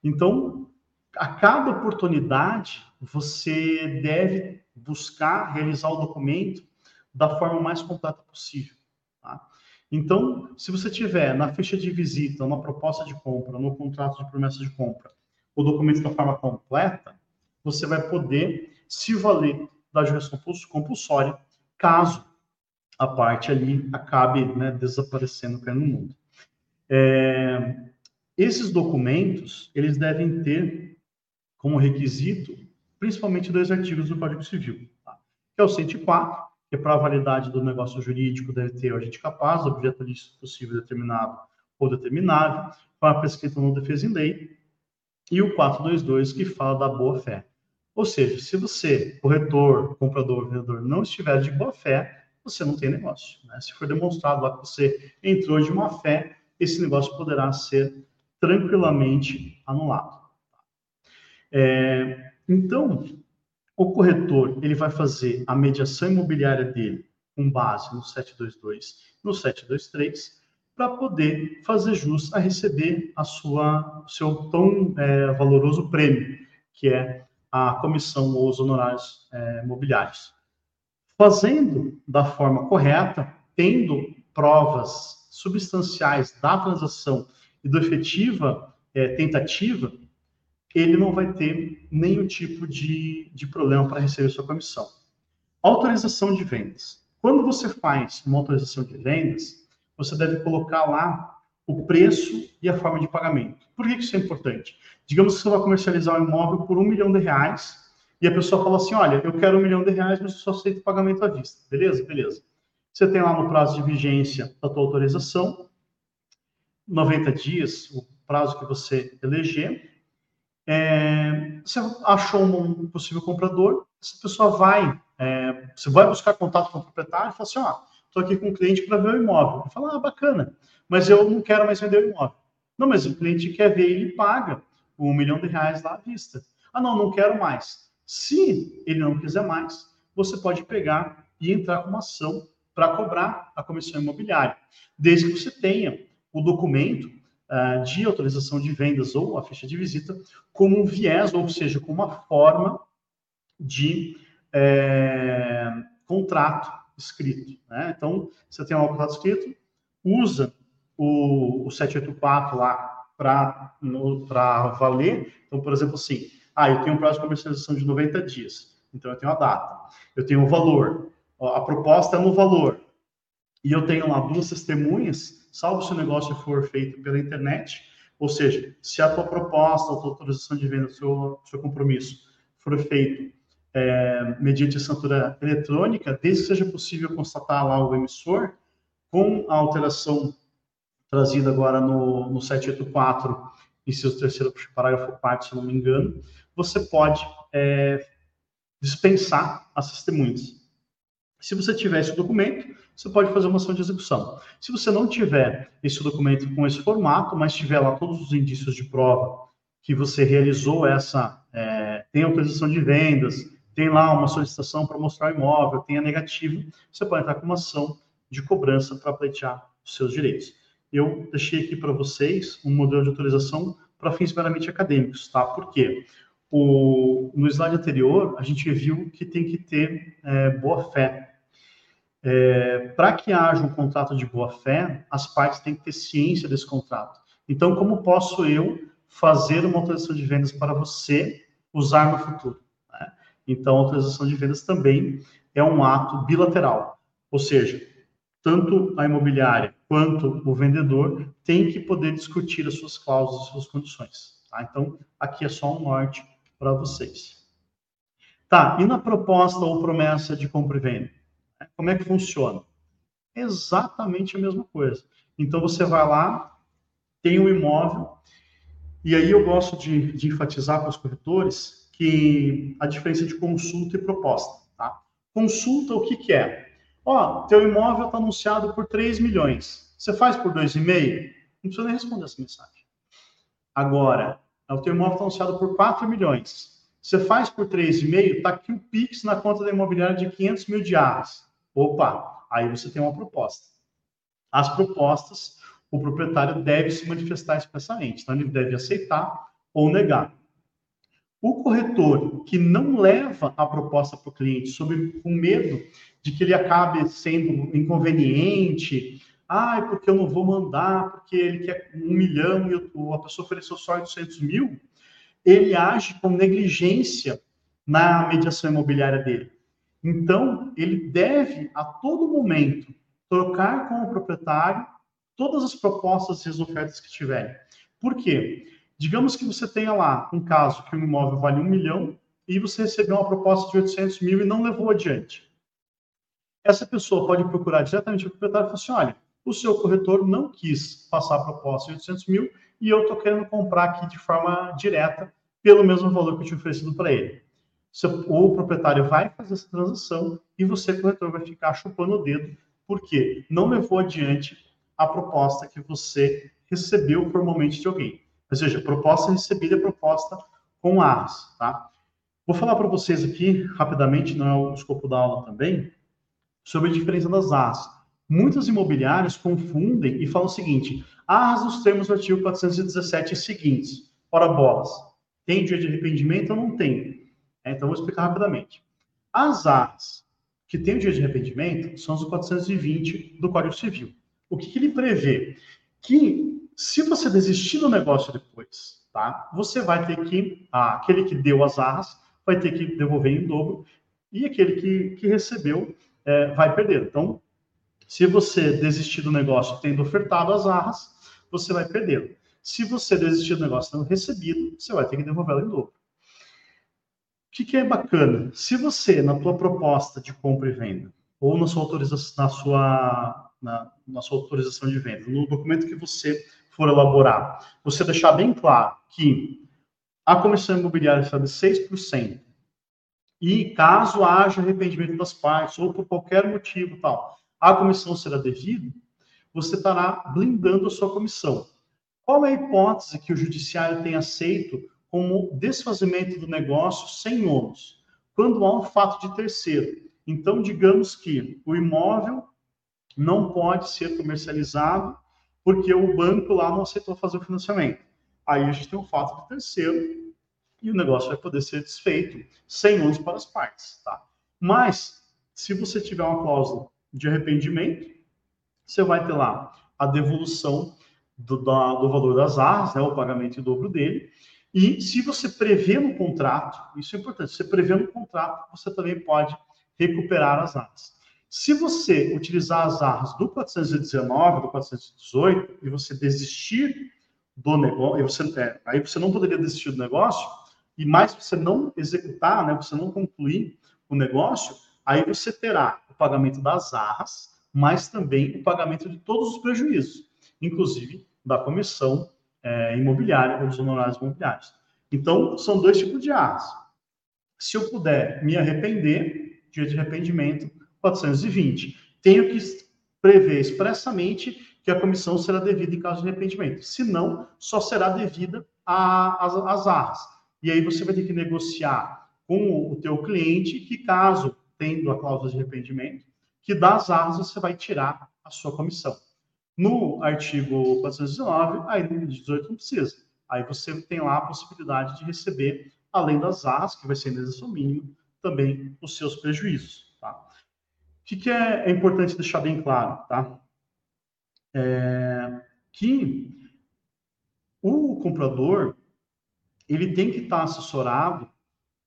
Então, a cada oportunidade, você deve buscar realizar o documento da forma mais completa possível. Tá? Então, se você tiver na ficha de visita, uma proposta de compra, no contrato de promessa de compra, o documento da forma completa, você vai poder se valer da jurisdição compulsória, caso a parte ali acabe né, desaparecendo pelo mundo. É, esses documentos, eles devem ter como requisito, principalmente dois artigos do Código Civil, tá? que é o 104, que é para a validade do negócio jurídico deve ter o agente capaz, objeto lícito possível determinado ou determinável, para prescrito não defesa em lei, e o 422, que fala da boa-fé. Ou seja, se você, corretor, comprador, vendedor, não estiver de boa-fé, você não tem negócio. Né? Se for demonstrado lá que você entrou de má fé, esse negócio poderá ser tranquilamente anulado. É, então, o corretor ele vai fazer a mediação imobiliária dele com base no 722, no 723, para poder fazer jus a receber a sua seu tão é, valoroso prêmio, que é a comissão ou os honorários é, imobiliários. Fazendo da forma correta, tendo provas substanciais da transação e do efetiva é, tentativa, ele não vai ter nenhum tipo de, de problema para receber sua comissão. Autorização de vendas. Quando você faz uma autorização de vendas, você deve colocar lá o preço e a forma de pagamento. Por que isso é importante? Digamos que você vai comercializar um imóvel por um milhão de reais e a pessoa fala assim, olha, eu quero um milhão de reais, mas eu só aceito pagamento à vista. Beleza? Beleza. Você tem lá no prazo de vigência da tua autorização, 90 dias, o prazo que você eleger. É, você achou um possível comprador, essa pessoa vai, é, você vai buscar contato com o proprietário e fala assim, ó, estou aqui com um cliente para ver o imóvel. Fala, ah, bacana, mas eu não quero mais vender o imóvel. Não, mas o cliente quer ver, ele paga um milhão de reais lá à vista. Ah, não, não quero mais. Se ele não quiser mais, você pode pegar e entrar com uma ação para cobrar a comissão imobiliária, desde que você tenha o documento uh, de autorização de vendas ou a ficha de visita como um viés, ou seja, como uma forma de é, contrato escrito. Né? Então, você tem um contrato escrito, usa o, o 784 lá para valer. Então, por exemplo, assim, ah, eu tenho um prazo de comercialização de 90 dias, então eu tenho a data. Eu tenho o valor, a proposta é no valor. E eu tenho lá duas testemunhas, salvo se o negócio for feito pela internet, ou seja, se a tua proposta, a tua autorização de venda, o seu, seu compromisso for feito é, mediante assinatura eletrônica, desde que seja possível constatar lá o emissor, com a alteração trazida agora no, no 784, em seu terceiro parágrafo parte, se não me engano, você pode é, dispensar as testemunhas. Se você tiver esse documento, você pode fazer uma ação de execução. Se você não tiver esse documento com esse formato, mas tiver lá todos os indícios de prova que você realizou essa, é, tem autorização de vendas, tem lá uma solicitação para mostrar o imóvel, tem a negativa, você pode entrar com uma ação de cobrança para pleitear os seus direitos. Eu deixei aqui para vocês um modelo de autorização para fins meramente acadêmicos, tá? Por quê? O, no slide anterior, a gente viu que tem que ter é, boa fé. é, para que haja um contrato de boa-fé, as partes têm que ter ciência desse contrato. Então, como posso eu fazer uma autorização de vendas para você usar no futuro? Então, a autorização de vendas também é um ato bilateral, ou seja, tanto a imobiliária quanto o vendedor tem que poder discutir as suas cláusulas, as suas condições. Tá? Então, aqui é só um norte para vocês. Tá, e na proposta ou promessa de compra e venda? Como é que funciona? Exatamente a mesma coisa. Então, você vai lá, tem um imóvel, e aí eu gosto de, de enfatizar para os corretores que a diferença de consulta e proposta. Tá? Consulta, o que, que é? Ó, teu imóvel está anunciado por 3 milhões. Você faz por 2,5? Não precisa nem responder essa mensagem. Agora, o teu imóvel está anunciado por 4 milhões. Você faz por 3,5, está aqui o PIX na conta da imobiliária de 500 mil diários. Opa, aí você tem uma proposta. As propostas, o proprietário deve se manifestar expressamente. Então, ele deve aceitar ou negar. O corretor que não leva a proposta para o cliente sob o medo de que ele acabe sendo inconveniente, ah, porque eu não vou mandar, porque ele quer um milhão e a pessoa ofereceu só 800 mil, ele age com negligência na mediação imobiliária dele. Então, ele deve, a todo momento, trocar com o proprietário todas as propostas e as ofertas que tiverem. Por quê? Digamos que você tenha lá um caso que o imóvel vale um milhão e você recebeu uma proposta de 800 mil e não levou adiante. Essa pessoa pode procurar diretamente o proprietário e falar assim, olha, o seu corretor não quis passar a proposta de 800 mil e eu estou querendo comprar aqui de forma direta pelo mesmo valor que eu tinha oferecido para ele. O proprietário vai fazer essa transação e você, corretor, vai ficar chupando o dedo, porque não levou adiante a proposta que você recebeu formalmente de alguém. Ou seja, proposta recebida é proposta com arras, tá? Vou falar para vocês aqui, rapidamente, não é o escopo da aula também, sobre a diferença das arras. Muitos imobiliários confundem e falam o seguinte: arras dos termos do artigo 417 e seguintes. Ora, bolas, tem dia de arrependimento ou não tem? É, então, vou explicar rapidamente. As arras que têm o dia de arrependimento são os 420 do Código Civil. O que, que ele prevê? Que se você desistir do negócio depois, tá? Você vai ter que, ah, aquele que deu as arras vai ter que devolver em dobro e aquele que, que recebeu é, vai perder. Então, se você desistir do negócio tendo ofertado as arras, você vai perder. Se você desistir do negócio tendo recebido, você vai ter que devolvê-lo em dobro. O que, que, é bacana? Se você, na tua proposta de compra e venda, ou na sua autorização, na sua, na, na sua autorização de venda, no documento que você for elaborar, você deixar bem claro que a comissão imobiliária de 6%, e caso haja arrependimento das partes, ou por qualquer motivo tal, a comissão será devida, você estará blindando a sua comissão. Qual é a hipótese que o judiciário tem aceito como desfazimento do negócio sem ônus? Quando há um fato de terceiro. Então, digamos que o imóvel não pode ser comercializado porque o banco lá não aceitou fazer o financiamento. Aí a gente tem um fato de terceiro e o negócio vai poder ser desfeito sem ônus para as partes, tá? Mas, se você tiver uma cláusula de arrependimento, você vai ter lá a devolução do, da, do valor das arras, né, o pagamento em dobro dele, e se você prevê no contrato, isso é importante, se você prevê no contrato, você também pode recuperar as arras. Se você utilizar as arras do 419, do 418, e você desistir do negócio, você, é, aí você não poderia desistir do negócio, e mais você não executar, né, você não concluir o negócio, aí você terá o pagamento das arras, mas também o pagamento de todos os prejuízos, inclusive da comissão é, imobiliária ou dos honorários imobiliários. Então, são dois tipos de arras. Se eu puder me arrepender, dia de arrependimento, 420. Tenho que prever expressamente que a comissão será devida em caso de arrependimento. Se não, só será devida às arras. E aí você vai ter que negociar com o teu cliente que, caso tendo a cláusula de arrependimento, que das arras você vai tirar a sua comissão. No artigo 419, aí no 18 não precisa. Aí você tem lá a possibilidade de receber, além das arras, que vai ser a indenização mínima, também os seus prejuízos. Tá? que, que é, é, importante deixar bem claro, tá? É, que o comprador ele tem que estar assessorado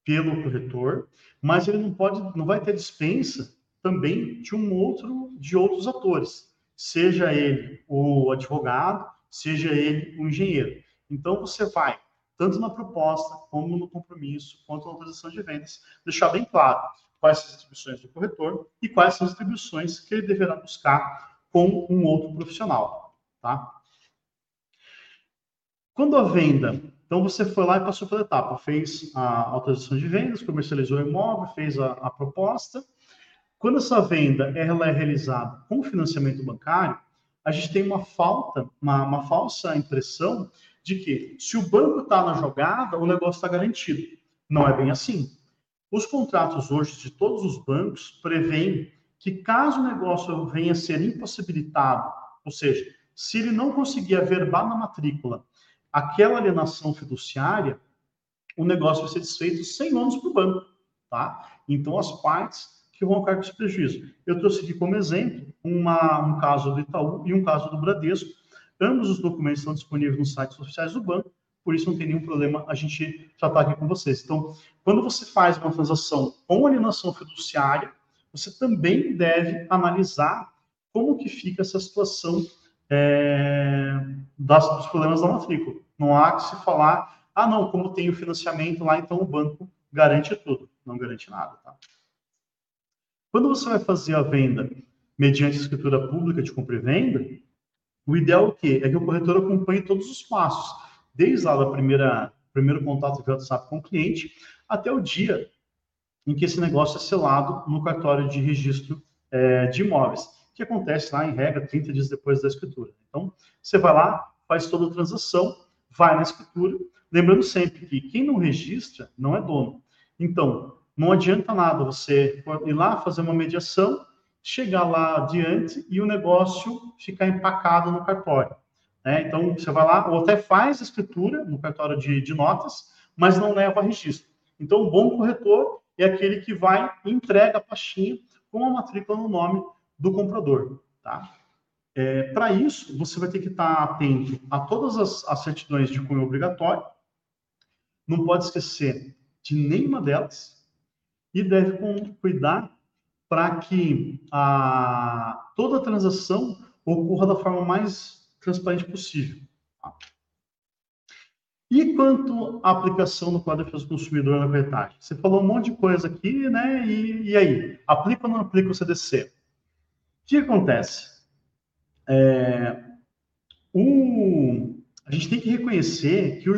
pelo corretor, mas ele não pode, não vai ter dispensa também de um outro, de outros atores, seja ele o advogado, seja ele o engenheiro. Então você vai tanto na proposta como no compromisso, quanto na autorização de vendas, deixar bem claro quais são as atribuições do corretor e quais são as atribuições que ele deverá buscar com um outro profissional, tá? Quando a venda, então você foi lá e passou pela etapa, fez a autorização de vendas, comercializou o imóvel, fez a, a proposta. Quando essa venda ela é realizada com financiamento bancário, a gente tem uma falta, uma, uma falsa impressão de que se o banco está na jogada, o negócio está garantido. Não é bem assim. Os contratos hoje de todos os bancos prevêem que caso o negócio venha a ser impossibilitado, ou seja, se ele não conseguir averbar na matrícula aquela alienação fiduciária, o negócio vai ser desfeito sem ônus para o banco, tá? Então, as partes que vão ficar com esse prejuízo. Eu trouxe aqui como exemplo uma, um caso do Itaú e um caso do Bradesco. Ambos os documentos estão disponíveis nos sites oficiais do banco, por isso não tem nenhum problema a gente tratar aqui com vocês. Então, quando você faz uma transação com alienação fiduciária, você também deve analisar como que fica essa situação é, das, dos problemas da matrícula. Não há que se falar, ah, não, como tem o financiamento lá, então o banco garante tudo. Não garante nada, tá? Quando você vai fazer a venda mediante escritura pública de compra e venda, o ideal é o quê? É que o corretor acompanhe todos os passos desde lá da primeira primeiro contato via WhatsApp com o cliente até o dia em que esse negócio é selado no cartório de registro é, de imóveis, que acontece lá em regra 30 dias depois da escritura. Então, você vai lá, faz toda a transação, vai na escritura, lembrando sempre que quem não registra não é dono. Então, não adianta nada você ir lá fazer uma mediação, chegar lá adiante e o negócio ficar empacado no cartório. Né? Então, você vai lá, ou até faz a escritura no cartório de, de notas, mas não leva registro. Então, o bom corretor é aquele que vai e entrega a pastinha com a matrícula no nome do comprador. Tá? É, Para isso, você vai ter que estar atento a todas as, as certidões de cunho obrigatório, não pode esquecer de nenhuma delas e deve cuidar para que a, toda a transação ocorra da forma mais transparente possível. Tá? E quanto à aplicação do Código de Defesa do Consumidor na corretagem? Você falou um monte de coisa aqui, né? E, e aí? Aplica ou não aplica o CDC? O que acontece? É, o, a gente tem que reconhecer que o,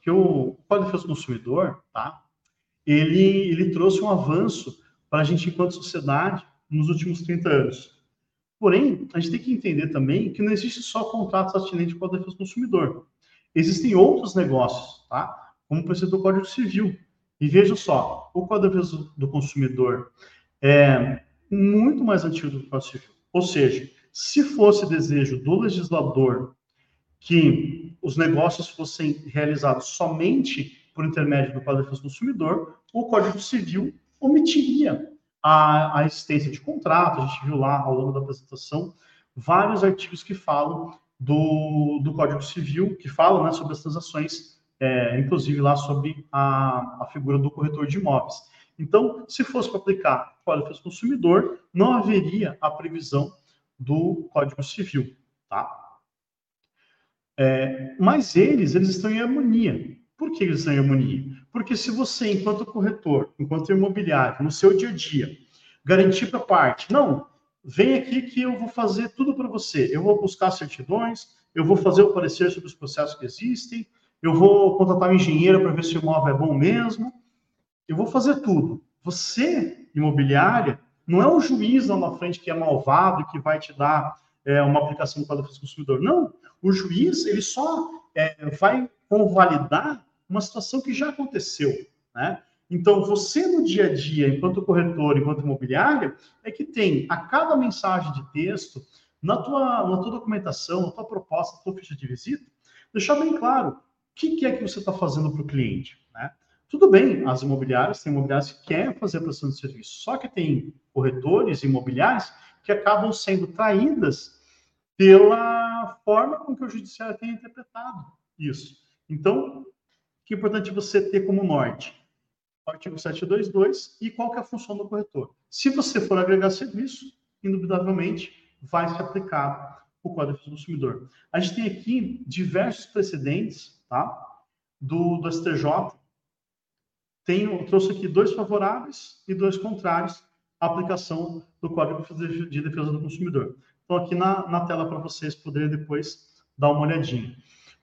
que o Código de Defesa do Consumidor, tá? Ele, ele trouxe um avanço para a gente, enquanto sociedade, nos últimos 30 anos. Porém, a gente tem que entender também que não existe só contratos atinentes com a defesa do consumidor. Existem outros negócios, tá? Como por exemplo o Código Civil. E veja só, o Código de Defesa do Consumidor é muito mais antigo do que o Código Civil. Ou seja, se fosse desejo do legislador que os negócios fossem realizados somente por intermédio do Código de Defesa do Consumidor, o Código Civil omitiria a, a existência de contrato, a gente viu lá ao longo da apresentação vários artigos que falam do, do Código Civil, que falam né, sobre as transações, é, inclusive lá sobre a, a figura do corretor de imóveis. Então, se fosse para aplicar o Código do Consumidor, não haveria a previsão do Código Civil, tá? É, mas eles, eles estão em harmonia. Por que eles estão em harmonia? Porque se você, enquanto corretor, enquanto imobiliário, no seu dia a dia, garantir para parte, não, vem aqui que eu vou fazer tudo para você. Eu vou buscar certidões, eu vou fazer o parecer sobre os processos que existem, eu vou contratar um engenheiro para ver se o imóvel é bom mesmo, eu vou fazer tudo. Você, imobiliária, não é o juiz lá na frente que é malvado que vai te dar é, uma aplicação Código do Consumidor. Não, o juiz ele só é, vai convalidar uma situação que já aconteceu, né? Então, você no dia a dia, enquanto corretor, enquanto imobiliário, é que tem a cada mensagem de texto, na tua, na tua documentação, na tua proposta, na tua ficha de visita, deixar bem claro o que, que é que você está fazendo para o cliente. Né? Tudo bem, as imobiliárias, tem imobiliárias que querem fazer a prestação de serviço, só que tem corretores imobiliários que acabam sendo traídas pela forma com que o judiciário tem interpretado isso. Então, que é importante você ter como norte? O artigo 722 e qual que é a função do corretor. Se você for agregar serviço, indubitavelmente vai se aplicar o Código do Consumidor. A gente tem aqui diversos precedentes tá? do, do STJ. Tenho, trouxe aqui dois favoráveis e dois contrários à aplicação do Código de Defesa do Consumidor. Então, aqui na, na tela para vocês poderem depois dar uma olhadinha.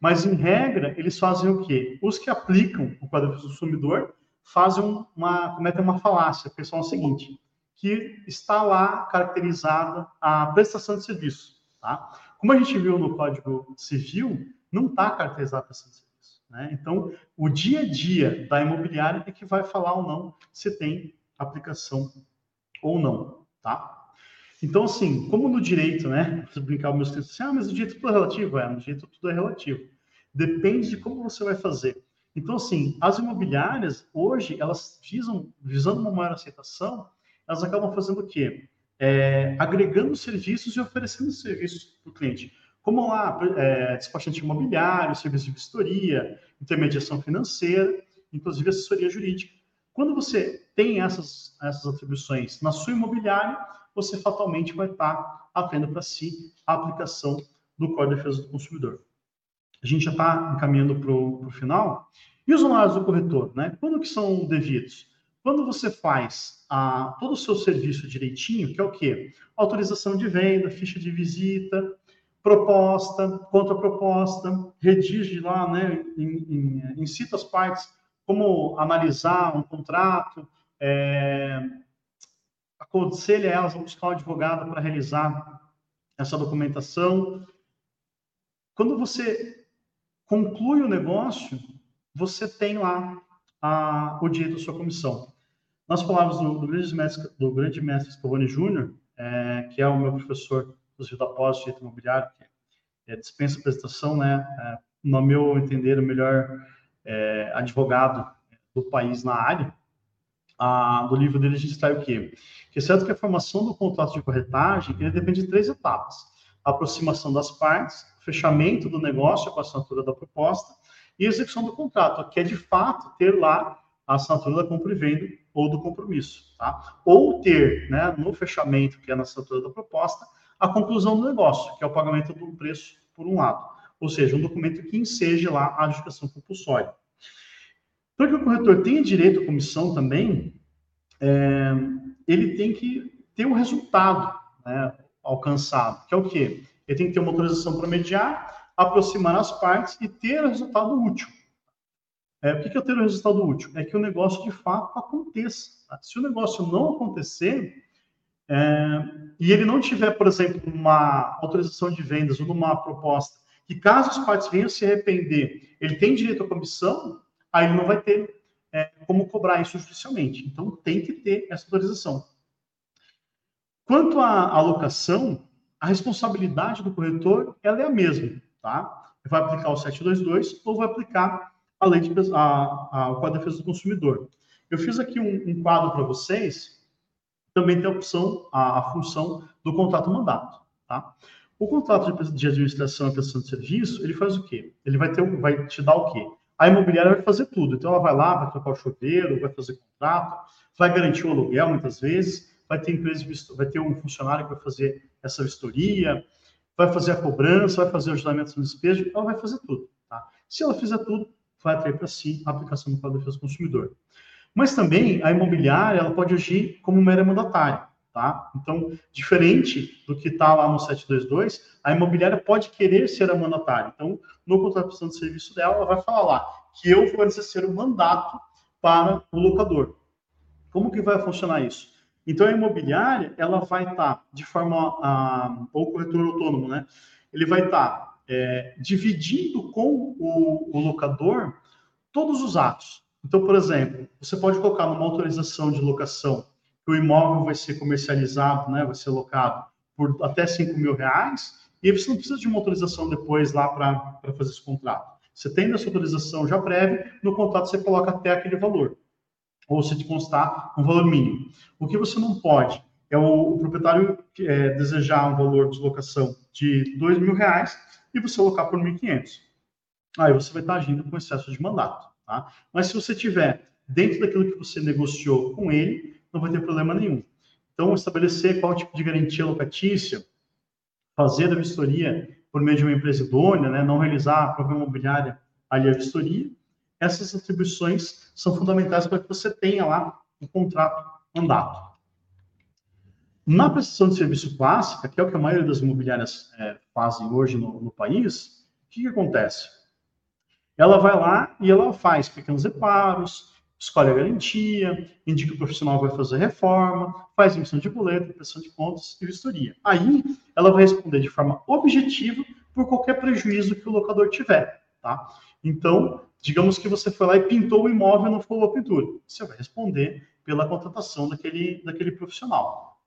Mas, em regra, eles fazem o quê? Os que aplicam o Código do Consumidor fazem uma, cometem uma falácia, que é o seguinte, que está lá caracterizada a prestação de serviço. Tá? Como a gente viu no Código Civil, não está caracterizada a prestação de serviço. Né? Então, o dia a dia da imobiliária é que vai falar ou não se tem aplicação ou não. Tá? Então, assim, como no direito, né? Brincar com meus clientes assim, ah, mas no direito tudo é relativo. É, no direito tudo é relativo. Depende de como você vai fazer. Então, assim, as imobiliárias, hoje, elas visam, visando uma maior aceitação, elas acabam fazendo o quê? É, agregando serviços e oferecendo serviços para o cliente. Como lá, é, despachante imobiliário, serviço de vistoria, intermediação financeira, inclusive assessoria jurídica. Quando você tem essas, essas atribuições na sua imobiliária, você fatalmente vai estar atendo para si a aplicação do Código de Defesa do Consumidor. A gente já está encaminhando para o final. E os honorários do corretor, né? Quando que são devidos? Quando você faz a, todo o seu serviço direitinho, que é o quê? Autorização de venda, ficha de visita, proposta, contraproposta, redige lá, né, incita as partes como analisar um contrato, é, aconselha elas a buscar um advogado para realizar essa documentação. Quando você conclui o negócio, você tem lá a, o direito da sua comissão. Nas palavras do, do, grande mestre, do grande mestre Scavone Júnior, é, que é o meu professor, inclusive da pós direito imobiliário, que é, dispensa apresentação, né, é, no meu entender, o melhor é, advogado do país na área, a, do livro dele a gente traz o quê? Que certo que a formação do contrato de corretagem, ele depende de três etapas. A aproximação das partes, fechamento do negócio com a assinatura da proposta e execução do contrato, que é de fato ter lá a assinatura da compra e venda ou do compromisso, tá? Ou ter, né, no fechamento, que é na assinatura da proposta, a conclusão do negócio, que é o pagamento do preço por um lado. Ou seja, um documento que enseje lá a adjudicação compulsória. Para que o corretor tenha direito à comissão também, é, ele tem que ter um resultado né, alcançado, que é o quê? Ele tem que ter uma autorização para mediar, aproximar as partes e ter resultado útil. É, o que, é ter o resultado útil? É que o negócio de fato aconteça. Tá? Se o negócio não acontecer, é, e ele não tiver, por exemplo, uma autorização de vendas ou uma proposta, que caso as partes venham se arrepender, ele tem direito à comissão, aí ele não vai ter é, como cobrar isso judicialmente. Então, tem que ter essa autorização. Quanto à alocação, a responsabilidade do corretor ela é a mesma, tá? Vai aplicar o 722 ou vai aplicar a lei de, a, a, o Código de Defesa do Consumidor. Eu fiz aqui um, um quadro para vocês, também tem a opção, a, a, função do contrato mandato, tá? O contrato de, de administração e prestação de serviço, ele faz o quê? Ele vai, ter, vai te dar o quê? A imobiliária vai fazer tudo. Então, ela vai lá, vai trocar o chuveiro, vai fazer contrato, vai garantir o aluguel, muitas vezes, vai ter empresa, vai ter um funcionário que vai fazer essa vistoria, vai fazer a cobrança, vai fazer o ajudamento no despejo, ela vai fazer tudo. Tá? Se ela fizer tudo, vai atrair para si a aplicação do Código de Defesa do Consumidor. Mas também a imobiliária ela pode agir como mera mandatária. Tá? Então, diferente do que está lá no 722, a imobiliária pode querer ser a mandatária. Então, no contrato de serviço dela, ela vai falar lá que eu vou exercer o mandato para o locador. Como que vai funcionar isso? Então, a imobiliária, ela vai estar tá, de forma, ah, ou corretor autônomo, né? Ele vai estar tá, é, dividindo com o, o locador todos os atos. Então, por exemplo, você pode colocar numa autorização de locação que o imóvel vai ser comercializado, né, vai ser locado por até 5 mil reais, e você não precisa de uma autorização depois lá para fazer esse contrato. Você tem essa autorização já prévia, no contrato você coloca até aquele valor, ou se te constar um valor mínimo. O que você não pode é o, o proprietário é, desejar um valor de locação de dois mil reais e você alocar por 1.500. Aí você vai estar agindo com excesso de mandato. Tá? Mas se você tiver dentro daquilo que você negociou com ele, não vai ter problema nenhum. Então, estabelecer qual tipo de garantia locatícia, fazer a vistoria por meio de uma empresa idônea, né, não realizar a própria imobiliária ali a vistoria, essas atribuições são fundamentais para que você tenha lá um contrato andado. Na prestação de serviço clássica, que é o que a maioria das imobiliárias é, fazem hoje no, no país, o que, que acontece? Ela vai lá e ela faz pequenos reparos, escolhe a garantia, indica que o profissional vai fazer reforma, faz emissão de boleto, prestação de contas e vistoria. Aí, ela vai responder de forma objetiva por qualquer prejuízo que o locador tiver, tá? Então, digamos que você foi lá e pintou o imóvel não falou a pintura. Você vai responder pela contratação daquele, daquele profissional.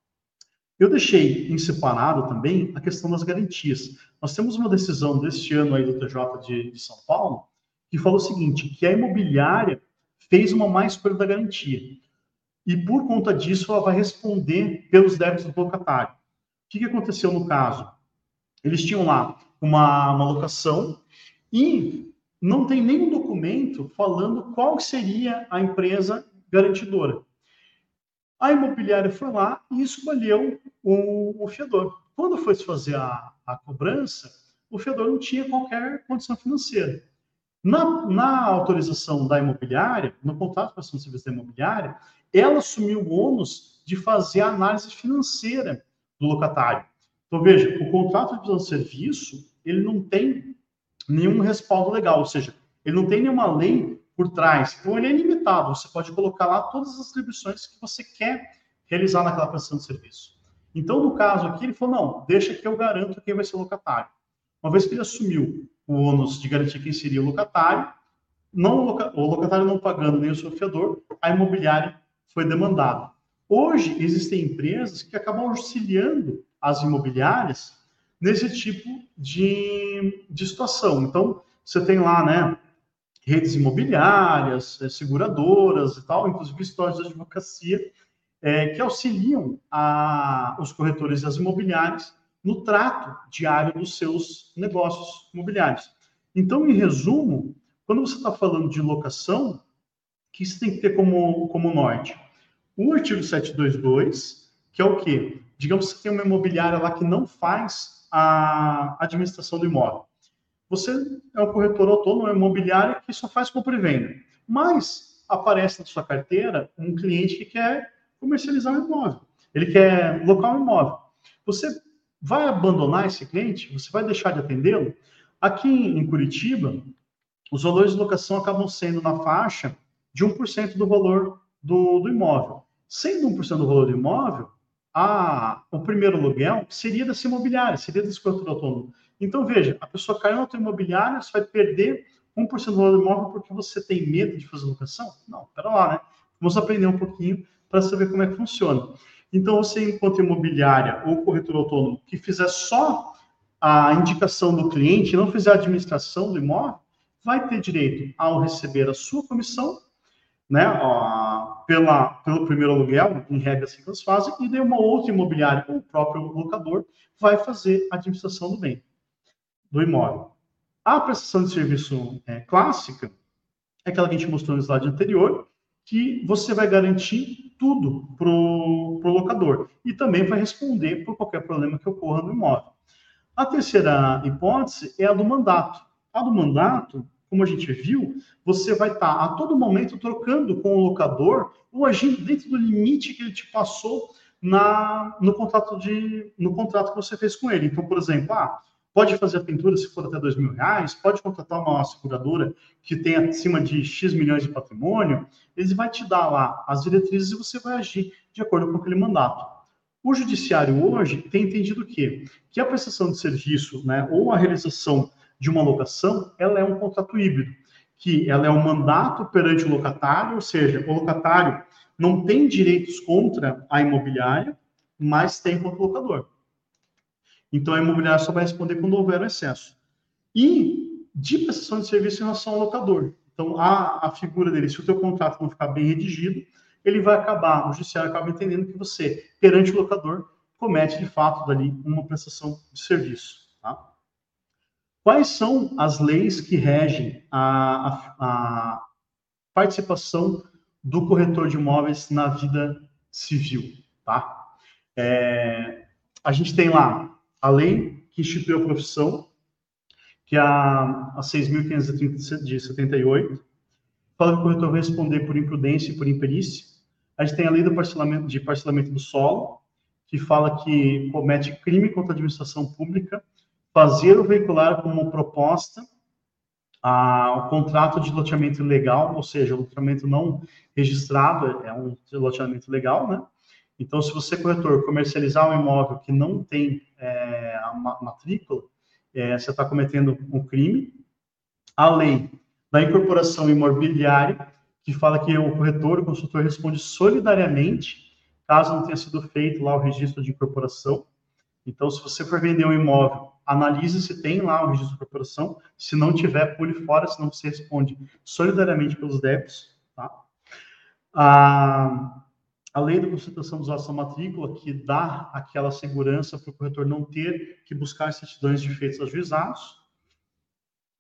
Eu deixei em separado também a questão das garantias. Nós temos uma decisão deste ano aí do TJ de, de São Paulo que falou o seguinte, que a imobiliária fez uma má escolha da garantia. E por conta disso, ela vai responder pelos débitos do locatário. O que, que aconteceu no caso? Eles tinham lá uma, uma locação e não tem nenhum documento falando qual seria a empresa garantidora. A imobiliária foi lá e escolheu o, o fiador. Quando foi fazer a, a cobrança, o fiador não tinha qualquer condição financeira. Na, na autorização da imobiliária, no contrato de prestação de serviço da imobiliária, ela assumiu o ônus de fazer a análise financeira do locatário. Então, veja, o contrato de prestação de serviço, ele não tem nenhum respaldo legal, ou seja, ele não tem nenhuma lei por trás. Então, ele é limitado. Você pode colocar lá todas as atribuições que você quer realizar naquela prestação de serviço. Então, no caso aqui, ele falou, não, deixa que eu garanto quem vai ser o locatário. Uma vez que ele assumiu o ônus de garantir quem seria o locatário, não, o locatário não pagando nem o seu fiador, a imobiliária foi demandada. Hoje, existem empresas que acabam auxiliando as imobiliárias nesse tipo de, de situação. Então, você tem lá, né, redes imobiliárias, eh, seguradoras e tal, inclusive histórias de advocacia, é, que auxiliam a, os corretores e as imobiliárias no trato diário dos seus negócios imobiliários. Então, em resumo, quando você está falando de locação, o que você tem que ter como, como norte? O artigo 722, que é o quê? Digamos que tem uma imobiliária lá que não faz a administração do imóvel. Você é um corretor autônomo, é uma imobiliária que só faz compra e venda. Mas aparece na sua carteira um cliente que quer comercializar um imóvel. Ele quer locar um imóvel. Você vai abandonar esse cliente? Você vai deixar de atendê-lo? Aqui em Curitiba, os valores de locação acabam sendo na faixa de 1% do valor do, do imóvel. Sendo 1% do valor do imóvel, a, o primeiro aluguel seria dessa imobiliária, seria desse corretor autônomo. Então, veja, a pessoa caiu na outra imobiliária, você vai perder 1% do valor do imóvel porque você tem medo de fazer locação? Não, pera lá, né? Vamos aprender um pouquinho para saber como é que funciona. Então, você, enquanto imobiliária ou corretor autônomo, que fizer só a indicação do cliente, não fizer a administração do imóvel, vai ter direito ao receber a sua comissão, né, ó, pela, pelo primeiro aluguel, em regra assim que elas fazem, e daí uma outra imobiliária, ou o próprio locador, vai fazer a administração do bem, do imóvel. A prestação de serviço é, clássica é aquela que a gente mostrou no slide anterior, que você vai garantir tudo para o locador e também vai responder por qualquer problema que ocorra no imóvel. A terceira hipótese é a do mandato. A do mandato, como a gente viu, você vai estar tá a todo momento trocando com o locador ou agindo dentro do limite que ele te passou na, no, contrato de, no contrato que você fez com ele. Então, por exemplo, ah, pode fazer a pintura se for até dois mil reais, pode contratar uma seguradora que tem acima de X milhões de patrimônio, ele vai te dar lá as diretrizes e você vai agir de acordo com aquele mandato. O judiciário hoje tem entendido o quê? Que a prestação de serviço, né, ou a realização de uma locação, ela é um contrato híbrido, que ela é um mandato perante o locatário, ou seja, o locatário não tem direitos contra a imobiliária, mas tem contra o locador. Então, a imobiliária só vai responder quando houver o excesso. E de prestação de serviço em relação ao locador. Então, a, a figura dele, se o teu contrato não ficar bem redigido, ele vai acabar, o judiciário acaba entendendo que você, perante o locador, comete de fato dali uma prestação de serviço. Tá? Quais são as leis que regem a, a, a participação do corretor de imóveis na vida civil? Tá? É, a gente tem lá a lei que instituiu a profissão, que é a, a 6.530 de 78, fala que o corretor vai responder por imprudência e por imperícia. A gente tem a lei do parcelamento, de parcelamento do solo, que fala que comete crime contra a administração pública, fazer ou veicular como proposta o contrato de loteamento ilegal, ou seja, o loteamento não registrado é um loteamento legal, né? Então, se você, corretor, comercializar um imóvel que não tem é, a matrícula, é, você está cometendo um crime. A lei da incorporação imobiliária, que fala que o corretor, o consultor responde solidariamente, caso não tenha sido feito lá o registro de incorporação. Então, se você for vender um imóvel, analise se tem lá o registro de incorporação. Se não tiver, pule fora, senão você responde solidariamente pelos débitos. Tá? Ah, a lei da constituição dos atos matrícula, que dá aquela segurança para o corretor não ter que buscar certidões de feitos ajuizados.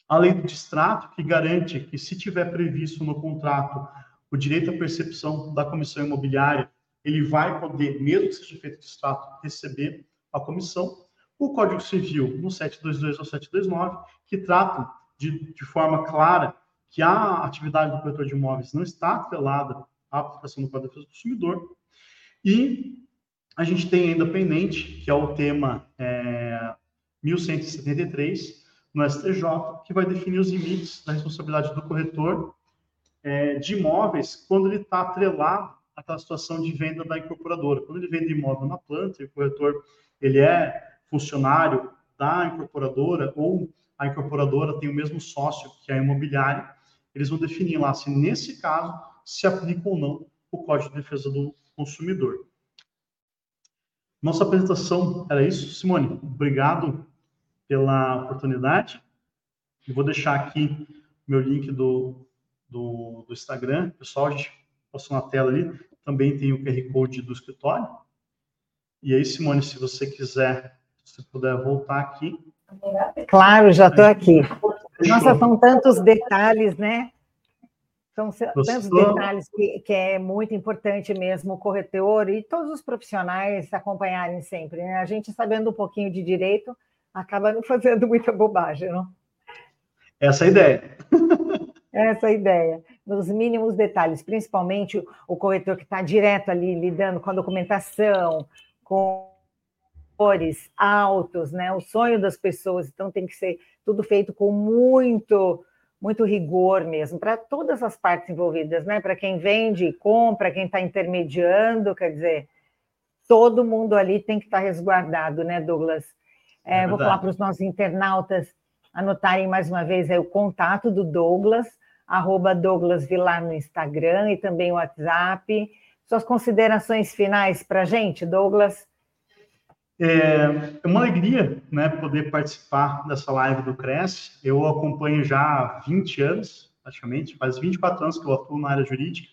A lei do distrato, que garante que, se tiver previsto no contrato o direito à percepção da comissão imobiliária, ele vai poder, mesmo que seja feito distrato, receber a comissão. O Código Civil, no 722 ou 729, que tratam de, de forma clara que a atividade do corretor de imóveis não está atrelada a aplicação do Código de Defesa do Consumidor. E a gente tem ainda pendente, que é o tema é, 1173, no STJ, que vai definir os limites da responsabilidade do corretor é, de imóveis quando ele está atrelado àquela situação de venda da incorporadora. Quando ele vende imóvel na planta, e o corretor ele é funcionário da incorporadora ou a incorporadora tem o mesmo sócio que a imobiliária, eles vão definir lá se nesse caso se aplica ou não o Código de Defesa do Consumidor. Nossa apresentação era isso. Simone, obrigado pela oportunidade. Eu vou deixar aqui meu link do, do, do Instagram. Pessoal, a gente passou na tela ali. Também tem o QR Code do escritório. E aí, Simone, se você quiser, se puder voltar aqui. Claro, já estou aqui. Nossa, são tantos detalhes, né? São tantos detalhes que, que, é muito importante mesmo o corretor e todos os profissionais acompanharem sempre. Né? A gente sabendo um pouquinho de direito acaba não fazendo muita bobagem, não? Essa é a ideia. Essa é a ideia. Nos mínimos detalhes, principalmente o corretor que está direto ali lidando com a documentação, com cores altos, né? O sonho das pessoas, então tem que ser tudo feito com muito muito rigor mesmo, para todas as partes envolvidas, né? Para quem vende, compra, quem está intermediando, quer dizer, todo mundo ali tem que estar tá resguardado, né, Douglas? É, é vou falar para os nossos internautas anotarem mais uma vez aí o contato do Douglas, arroba Douglas Vilar no Instagram e também o WhatsApp. Suas considerações finais para a gente, Douglas? É, é uma alegria né, poder participar dessa live do Cresce. Eu acompanho já há 20 anos, praticamente, faz 24 anos que eu atuo na área jurídica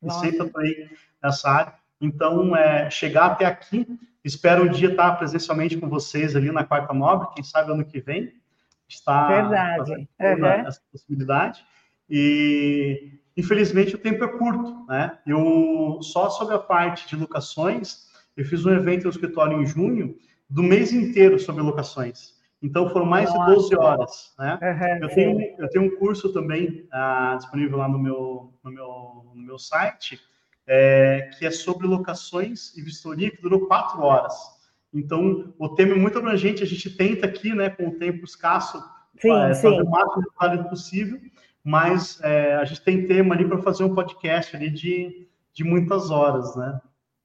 Nossa. e sempre atuei nessa área. Então, é, chegar até aqui, espero um dia estar presencialmente com vocês ali na Quarta Nobre, quem sabe ano que vem. Está Verdade. Uhum. essa possibilidade. E, infelizmente, o tempo é curto. Né? Eu, só sobre a parte de locações, eu fiz um evento no escritório em junho, do mês inteiro sobre locações. Então, foram mais Nossa. de 12 horas. Né? Uhum, eu, tenho, eu tenho um curso também ah, disponível lá no meu, no meu, no meu site, é, que é sobre locações e vistoria, que durou quatro horas. Então, o tema é muito abrangente, a gente tenta aqui, né, com o tempo escasso, sim, é, sim. fazer o máximo de possível, mas é, a gente tem tema ali para fazer um podcast ali de, de muitas horas, né?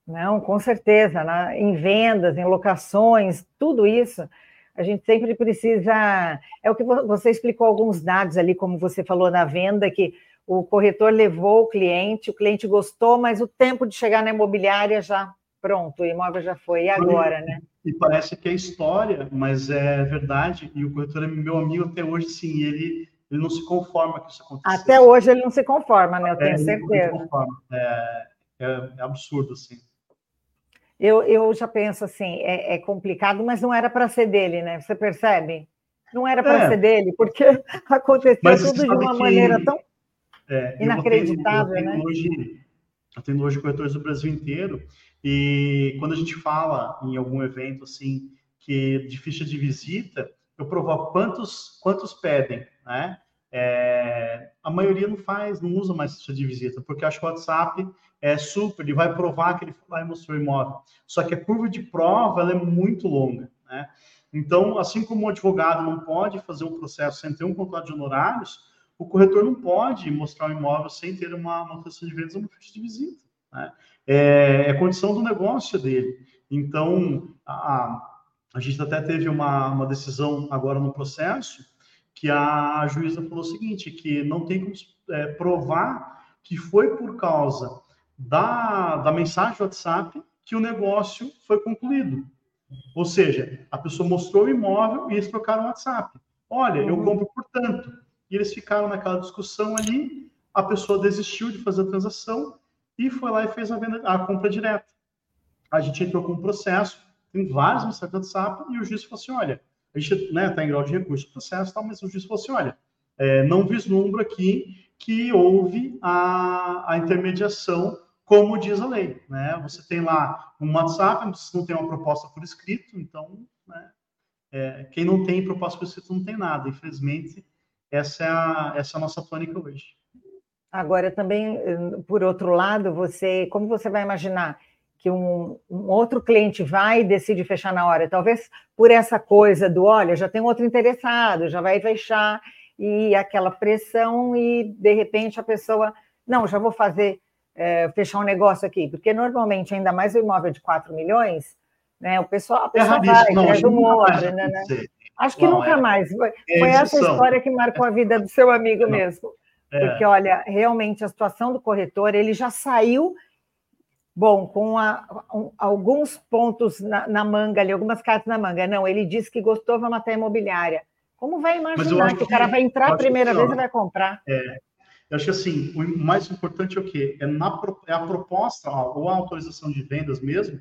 Não, com certeza, né? em vendas, em locações, tudo isso, a gente sempre precisa. É o que você explicou alguns dados ali, como você falou na venda, que o corretor levou o cliente, o cliente gostou, mas o tempo de chegar na imobiliária já pronto, o imóvel já foi. E agora, né? E parece que é história, mas é verdade. E o corretor é meu amigo até hoje, sim. Ele, ele não se conforma que isso aconteça. Até hoje ele não se conforma, né? Eu tenho é, certeza. É, é, é, absurdo, assim. Eu, eu já penso assim, é, é complicado, mas não era para ser dele, né? Você percebe? Não era para é. ser dele, porque aconteceu mas tudo de uma que... maneira tão é, inacreditável, eu tenho, eu tenho né? Hoje, eu tenho hoje corretores do Brasil inteiro e quando a gente fala em algum evento assim que de ficha de visita, eu provoco quantos quantos pedem, né? É, a maioria não faz, não usa mais ficha de visita, porque acha que o WhatsApp é super, ele vai provar que ele foi lá e mostrou o imóvel. Só que a curva de prova ela é muito longa, né? Então, assim como o advogado não pode fazer um processo sem ter um contrato de honorários, o corretor não pode mostrar o imóvel sem ter uma manutenção de vendas ou uma ficha de visita. Né? É, é condição do negócio dele. Então, a, a gente até teve uma, uma decisão agora no processo que a juíza falou o seguinte, que não tem como é, provar que foi por causa da, da mensagem WhatsApp que o negócio foi concluído. Ou seja, a pessoa mostrou o imóvel e eles trocaram o WhatsApp. Olha, eu uhum. compro por tanto. E eles ficaram naquela discussão ali, a pessoa desistiu de fazer a transação e foi lá e fez a, venda, a compra direta. A gente entrou com um processo, tem vários mensagens do WhatsApp, e o juiz falou assim: olha, a gente está né, tá em grau de recurso processo, tal, mas o juiz falou assim: olha, é, não vislumbro aqui que houve a, a intermediação como diz a lei. Né? Você tem lá um WhatsApp, você não tem uma proposta por escrito, então, né, é, quem não tem proposta por escrito não tem nada. Infelizmente, essa é a, essa é a nossa tônica hoje. Agora, também, por outro lado, você, como você vai imaginar que um, um, outro cliente vai e decide fechar na hora? Talvez por essa coisa do, olha, já tem outro interessado, já vai fechar, e aquela pressão, e de repente a pessoa, não, já vou fazer, é, fechar um negócio aqui, porque normalmente, ainda mais o imóvel de 4 milhões, né, o pessoal, a pessoa é vai, não, um outro, né, né? Acho que nunca é, mais. Foi, é foi essa história que marcou a vida do seu amigo não. mesmo. É. Porque, olha, realmente a situação do corretor, ele já saiu, bom, com a, um, alguns pontos na, na, manga ali, algumas cartas na manga. Não, ele disse que gostou da matéria imobiliária. Como vai imaginar que, que, o cara vai entrar a primeira vez e vai comprar? É, eu acho que assim, o mais importante é o quê? É, na, é a proposta, ou a autorização de vendas mesmo,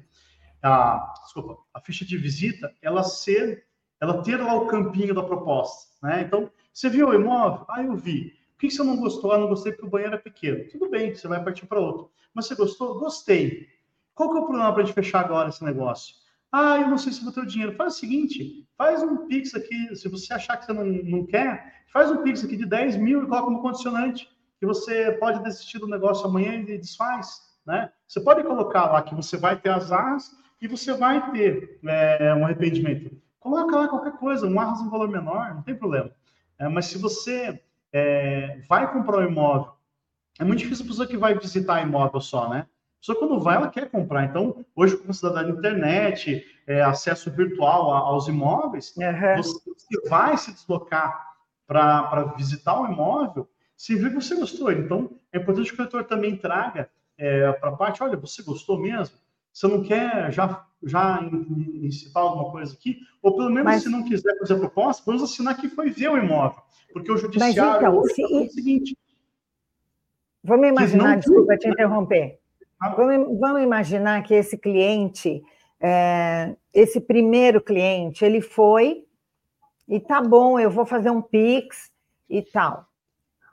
a, desculpa, a ficha de visita, ela ser ela ter lá o campinho da proposta, né? Então, você viu o imóvel? Ah, eu vi. O que você não gostou? Ah, não gostei porque o banheiro é pequeno. Tudo bem, você vai partir para outro. Mas você gostou? Gostei. Qual que é o problema para a gente fechar agora esse negócio? Ah, eu não sei se vou ter o dinheiro. Faz o seguinte, faz um Pix aqui, se você achar que você não, não quer, faz um Pix aqui de 10 mil e coloca como condicionante, que você pode desistir do negócio amanhã e desfaz, né? Você pode colocar lá que você vai ter as arras e você vai ter é, um arrependimento. Coloca lá qualquer coisa, um arras um valor menor, não tem problema. É, mas se você é, vai comprar um imóvel, é muito difícil a pessoa que vai visitar imóvel só, né? A pessoa quando vai, ela quer comprar. Então, hoje, com a cidadania internet, é, acesso virtual a, aos imóveis, uhum. você, você, vai se deslocar para visitar o imóvel, se vê que você gostou. Então, é importante que o corretor também traga é, para a parte, olha, você gostou mesmo? Você não quer já, já incitar alguma coisa aqui? Ou pelo menos, Mas... se não quiser fazer a proposta, vamos assinar que foi ver o imóvel. Porque o judiciário Mas, então, se... é o seguinte. Vamos imaginar, desculpa te interromper. Ah. Vamos, vamos, imaginar que esse cliente, é, esse primeiro cliente, ele foi e tá bom, eu vou fazer um Pix e tal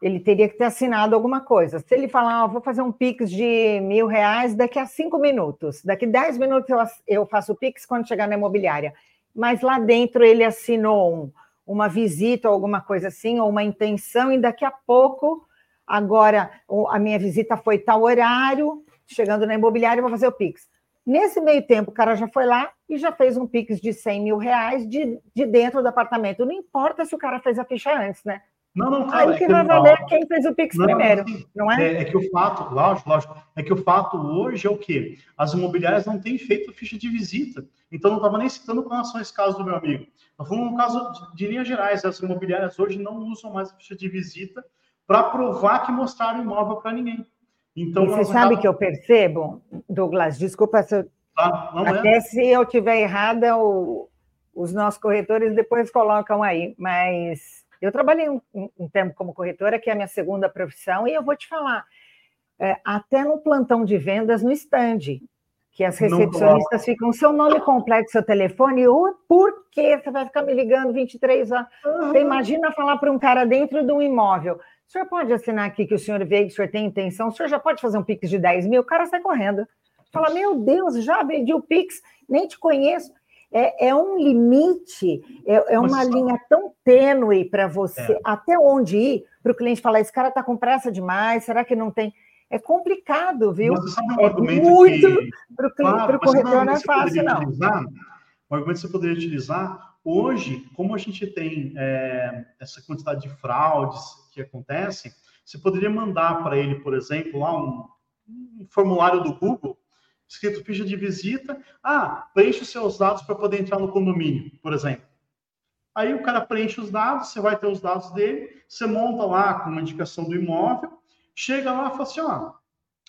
ele teria que ter assinado alguma coisa. Se ele falar, oh, vou fazer um Pix de mil reais daqui a cinco minutos, daqui a dez minutos eu, faço o Pix quando chegar na imobiliária. Mas lá dentro ele assinou um, uma visita ou alguma coisa assim, ou uma intenção, e daqui a pouco, agora a minha visita foi tal horário, chegando na imobiliária, eu vou fazer o Pix. Nesse meio tempo, o cara já foi lá e já fez um Pix de 100 mil reais de, de dentro do apartamento. Não importa se o cara fez a ficha antes, né? Não, não, claro. Aí que, é que vai valer não, quem fez o Pix não, primeiro, assim, não é? é? é? que o fato, lógico, lógico, é que o fato hoje é o quê? As imobiliárias não têm feito ficha de visita. Então, não estava nem citando com relação a esse caso do meu amigo. Nós falando no caso de, de linhas gerais, as imobiliárias hoje não usam mais a ficha de visita para provar que mostraram imóvel para ninguém. Então, você sabe que eu percebo, Douglas, desculpa se eu Tá? Não Até é. se eu tiver errada, o, os nossos corretores depois colocam aí. Mas eu trabalhei um, um, tempo como corretora, que é a minha segunda profissão, e eu vou te falar, é, até no plantão de vendas no stand, que as recepcionistas ficam seu nome completo, seu telefone, o por que você vai ficar me ligando 23 horas? Uhum. Você imagina falar para um cara dentro de um imóvel, o senhor pode assinar aqui que o senhor veio, que o senhor tem intenção, o senhor já pode fazer um Pix de 10 mil? O cara sai correndo. Fala, meu Deus, já vendi o Pix, nem te conheço. É, é um limite, é, é uma linha tão tênue para você, é. até onde ir, para o cliente falar, esse cara está com pressa demais, será que não tem... É complicado, viu? Mas sabe um é argumento muito para o claro, corretor não é fácil, não. Utilizar, um argumento que você poderia utilizar, hoje, como a gente tem é, essa quantidade de fraudes que acontecem, você poderia mandar para ele, por exemplo, lá um, um formulário do Google escrito ficha de visita. Ah, preenche os seus dados para poder entrar no condomínio, por exemplo. Aí o cara preenche os dados, você vai ter os dados dele, você monta lá com uma indicação do imóvel, chega lá e fala assim, ó,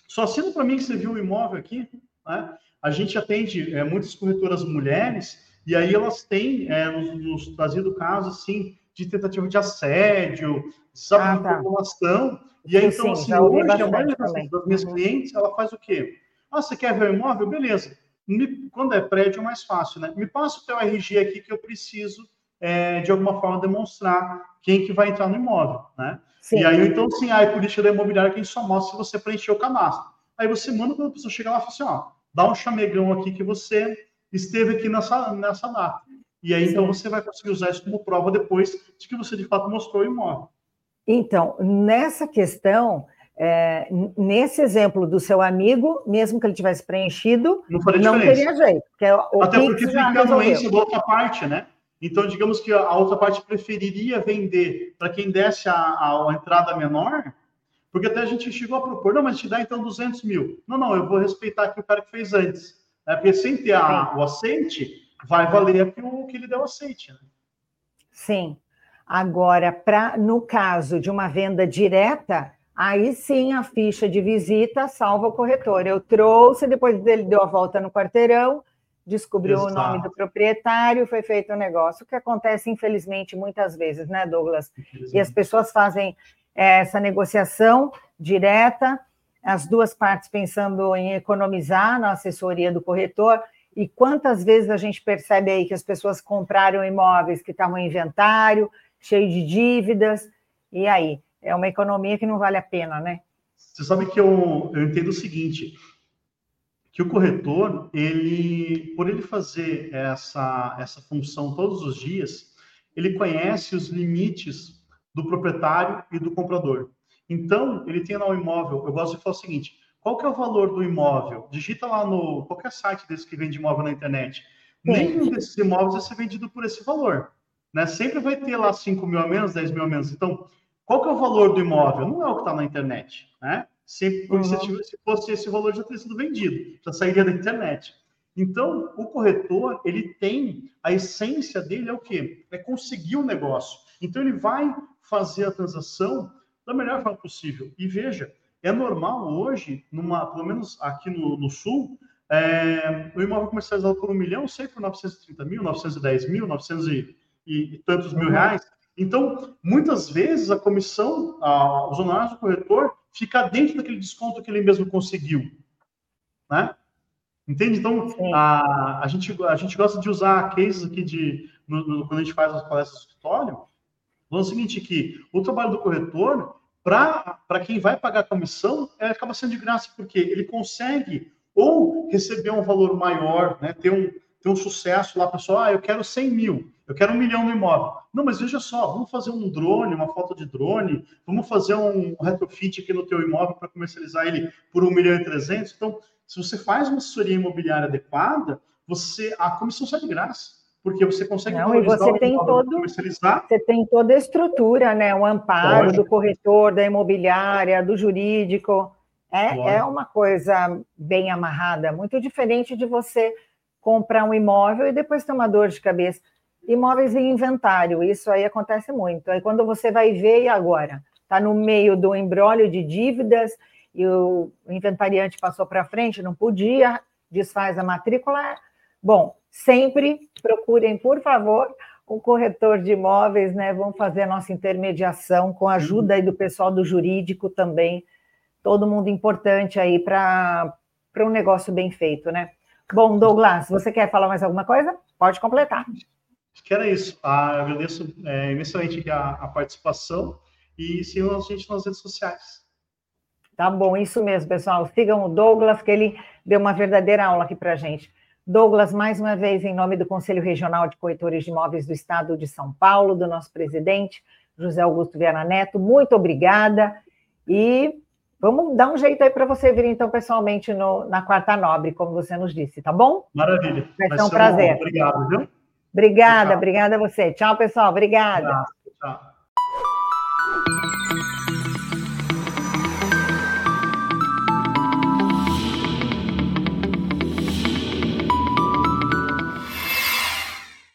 só assina para mim que você viu o imóvel aqui, né? A gente atende é, muitas corretoras mulheres e aí elas têm é, nos, nos trazido casos assim de tentativa de assédio, sabe, ah, tá. E aí, sim, então, sim, assim, hoje, a maioria das, das minhas uhum. clientes, ela faz o quê? Ah, você quer ver o imóvel? Beleza. Me, quando é prédio, é mais fácil, né? Me passa o teu RG aqui que eu preciso, é, de alguma forma, demonstrar quem que vai entrar no imóvel, né? Sim. E aí, então, sim, a política da imobiliária quem só mostra se você preencher o cadastro. Aí você manda quando a pessoa chega lá e fala assim, ó, dá um chamegão aqui que você esteve aqui nessa, nessa data. E aí, então, sim. então, você vai conseguir usar isso como prova depois de que você, de fato, mostrou o imóvel. Então, nessa questão, é, nesse exemplo do seu amigo, mesmo que ele tivesse preenchido, não, não teria jeito. Porque Até porque fica anuência da outra parte, né? Então, digamos que a outra parte preferiria vender para quem desse a, a, a, entrada menor, porque até a gente chegou a propor, não, mas te dá então 200 mil. Não, não, eu vou respeitar aqui o cara que fez antes. Né? Porque sem ter a, o aceite, vai valer o que ele deu aceite. Né? Sim. Agora, pra, no caso de uma venda direta, Aí sim a ficha de visita salva o corretor. Eu trouxe, depois dele deu a volta no quarteirão, descobriu Exato. o nome do proprietário, foi feito o um negócio, o que acontece, infelizmente, muitas vezes, né, Douglas? E as pessoas fazem é, essa negociação direta, as duas partes pensando em economizar na assessoria do corretor. E quantas vezes a gente percebe aí que as pessoas compraram imóveis que estavam em inventário, cheio de dívidas, e aí? É uma economia que não vale a pena, né? Você sabe que eu, eu entendo o seguinte, que o corretor, ele, por ele fazer essa, essa função todos os dias, ele conhece os limites do proprietário e do comprador. Então, ele tem lá um imóvel, eu gosto de falar o seguinte, qual que é o valor do imóvel? Digita lá no qualquer site desse que vende imóvel na internet. Nenhum desses imóveis vai ser vendido por esse valor. Né? Sempre vai ter lá 5 mil a menos, 10 mil a menos. Então, qual que é o valor do imóvel? Não é o que está na internet, né? Se, uhum. se, fosse esse valor, já teria sido vendido, já sairia da internet. Então, o corretor, ele tem, a essência dele é o quê? É conseguir o um negócio. Então, ele vai fazer a transação da melhor forma possível. E veja, é normal hoje, numa, pelo menos aqui no, no Sul, é, o imóvel comercializado por um milhão, sei por 930 mil, 910 mil, 900 e, e, e tantos mil uhum. reais, então, muitas vezes a comissão, a, os honorários do corretor, fica dentro daquele desconto que ele mesmo conseguiu, né? Entende? Então, a, a, gente, a gente gosta de usar cases aqui de, no, no, quando a gente faz as palestras do escritório, é o seguinte, que o trabalho do corretor, para quem vai pagar a comissão, é, acaba sendo de graça, porque ele consegue ou receber um valor maior, né, ter, um, ter um sucesso lá, pessoal, ah, eu quero 100 mil, eu quero um milhão no imóvel. Não, mas veja só, vamos fazer um drone, uma foto de drone, vamos fazer um retrofit aqui no teu imóvel para comercializar ele por um milhão e trezentos. Então, se você faz uma assessoria imobiliária adequada, você a comissão sai de graça porque você consegue Não, e você tem todo comercializar. Você tem toda a estrutura, né? O amparo Pode. do corretor, da imobiliária, do jurídico. É, é uma coisa bem amarrada, muito diferente de você comprar um imóvel e depois ter uma dor de cabeça. Imóveis em inventário, isso aí acontece muito. Aí quando você vai ver, e agora? Está no meio do embrólio de dívidas e o inventariante passou para frente, não podia desfaz a matrícula. Bom, sempre procurem, por favor, um corretor de imóveis, né? Vamos fazer a nossa intermediação com a ajuda do pessoal do jurídico também. Todo mundo importante aí para um negócio bem feito, né? Bom, Douglas, você quer falar mais alguma coisa? Pode completar. Acho que era isso. Ah, agradeço é, imensamente a, a participação e sigam a gente nas redes sociais. Tá bom, isso mesmo, pessoal. Sigam o Douglas, que ele deu uma verdadeira aula aqui para gente. Douglas, mais uma vez, em nome do Conselho Regional de Corretores de Imóveis do Estado de São Paulo, do nosso presidente, José Augusto Viana Neto, muito obrigada. E vamos dar um jeito aí para você vir, então, pessoalmente no, na Quarta Nobre, como você nos disse, tá bom? Maravilha. Vai ser um prazer. Obrigado, viu? Obrigada, tchau. obrigada a você. Tchau, pessoal. Obrigada. Tchau. tchau.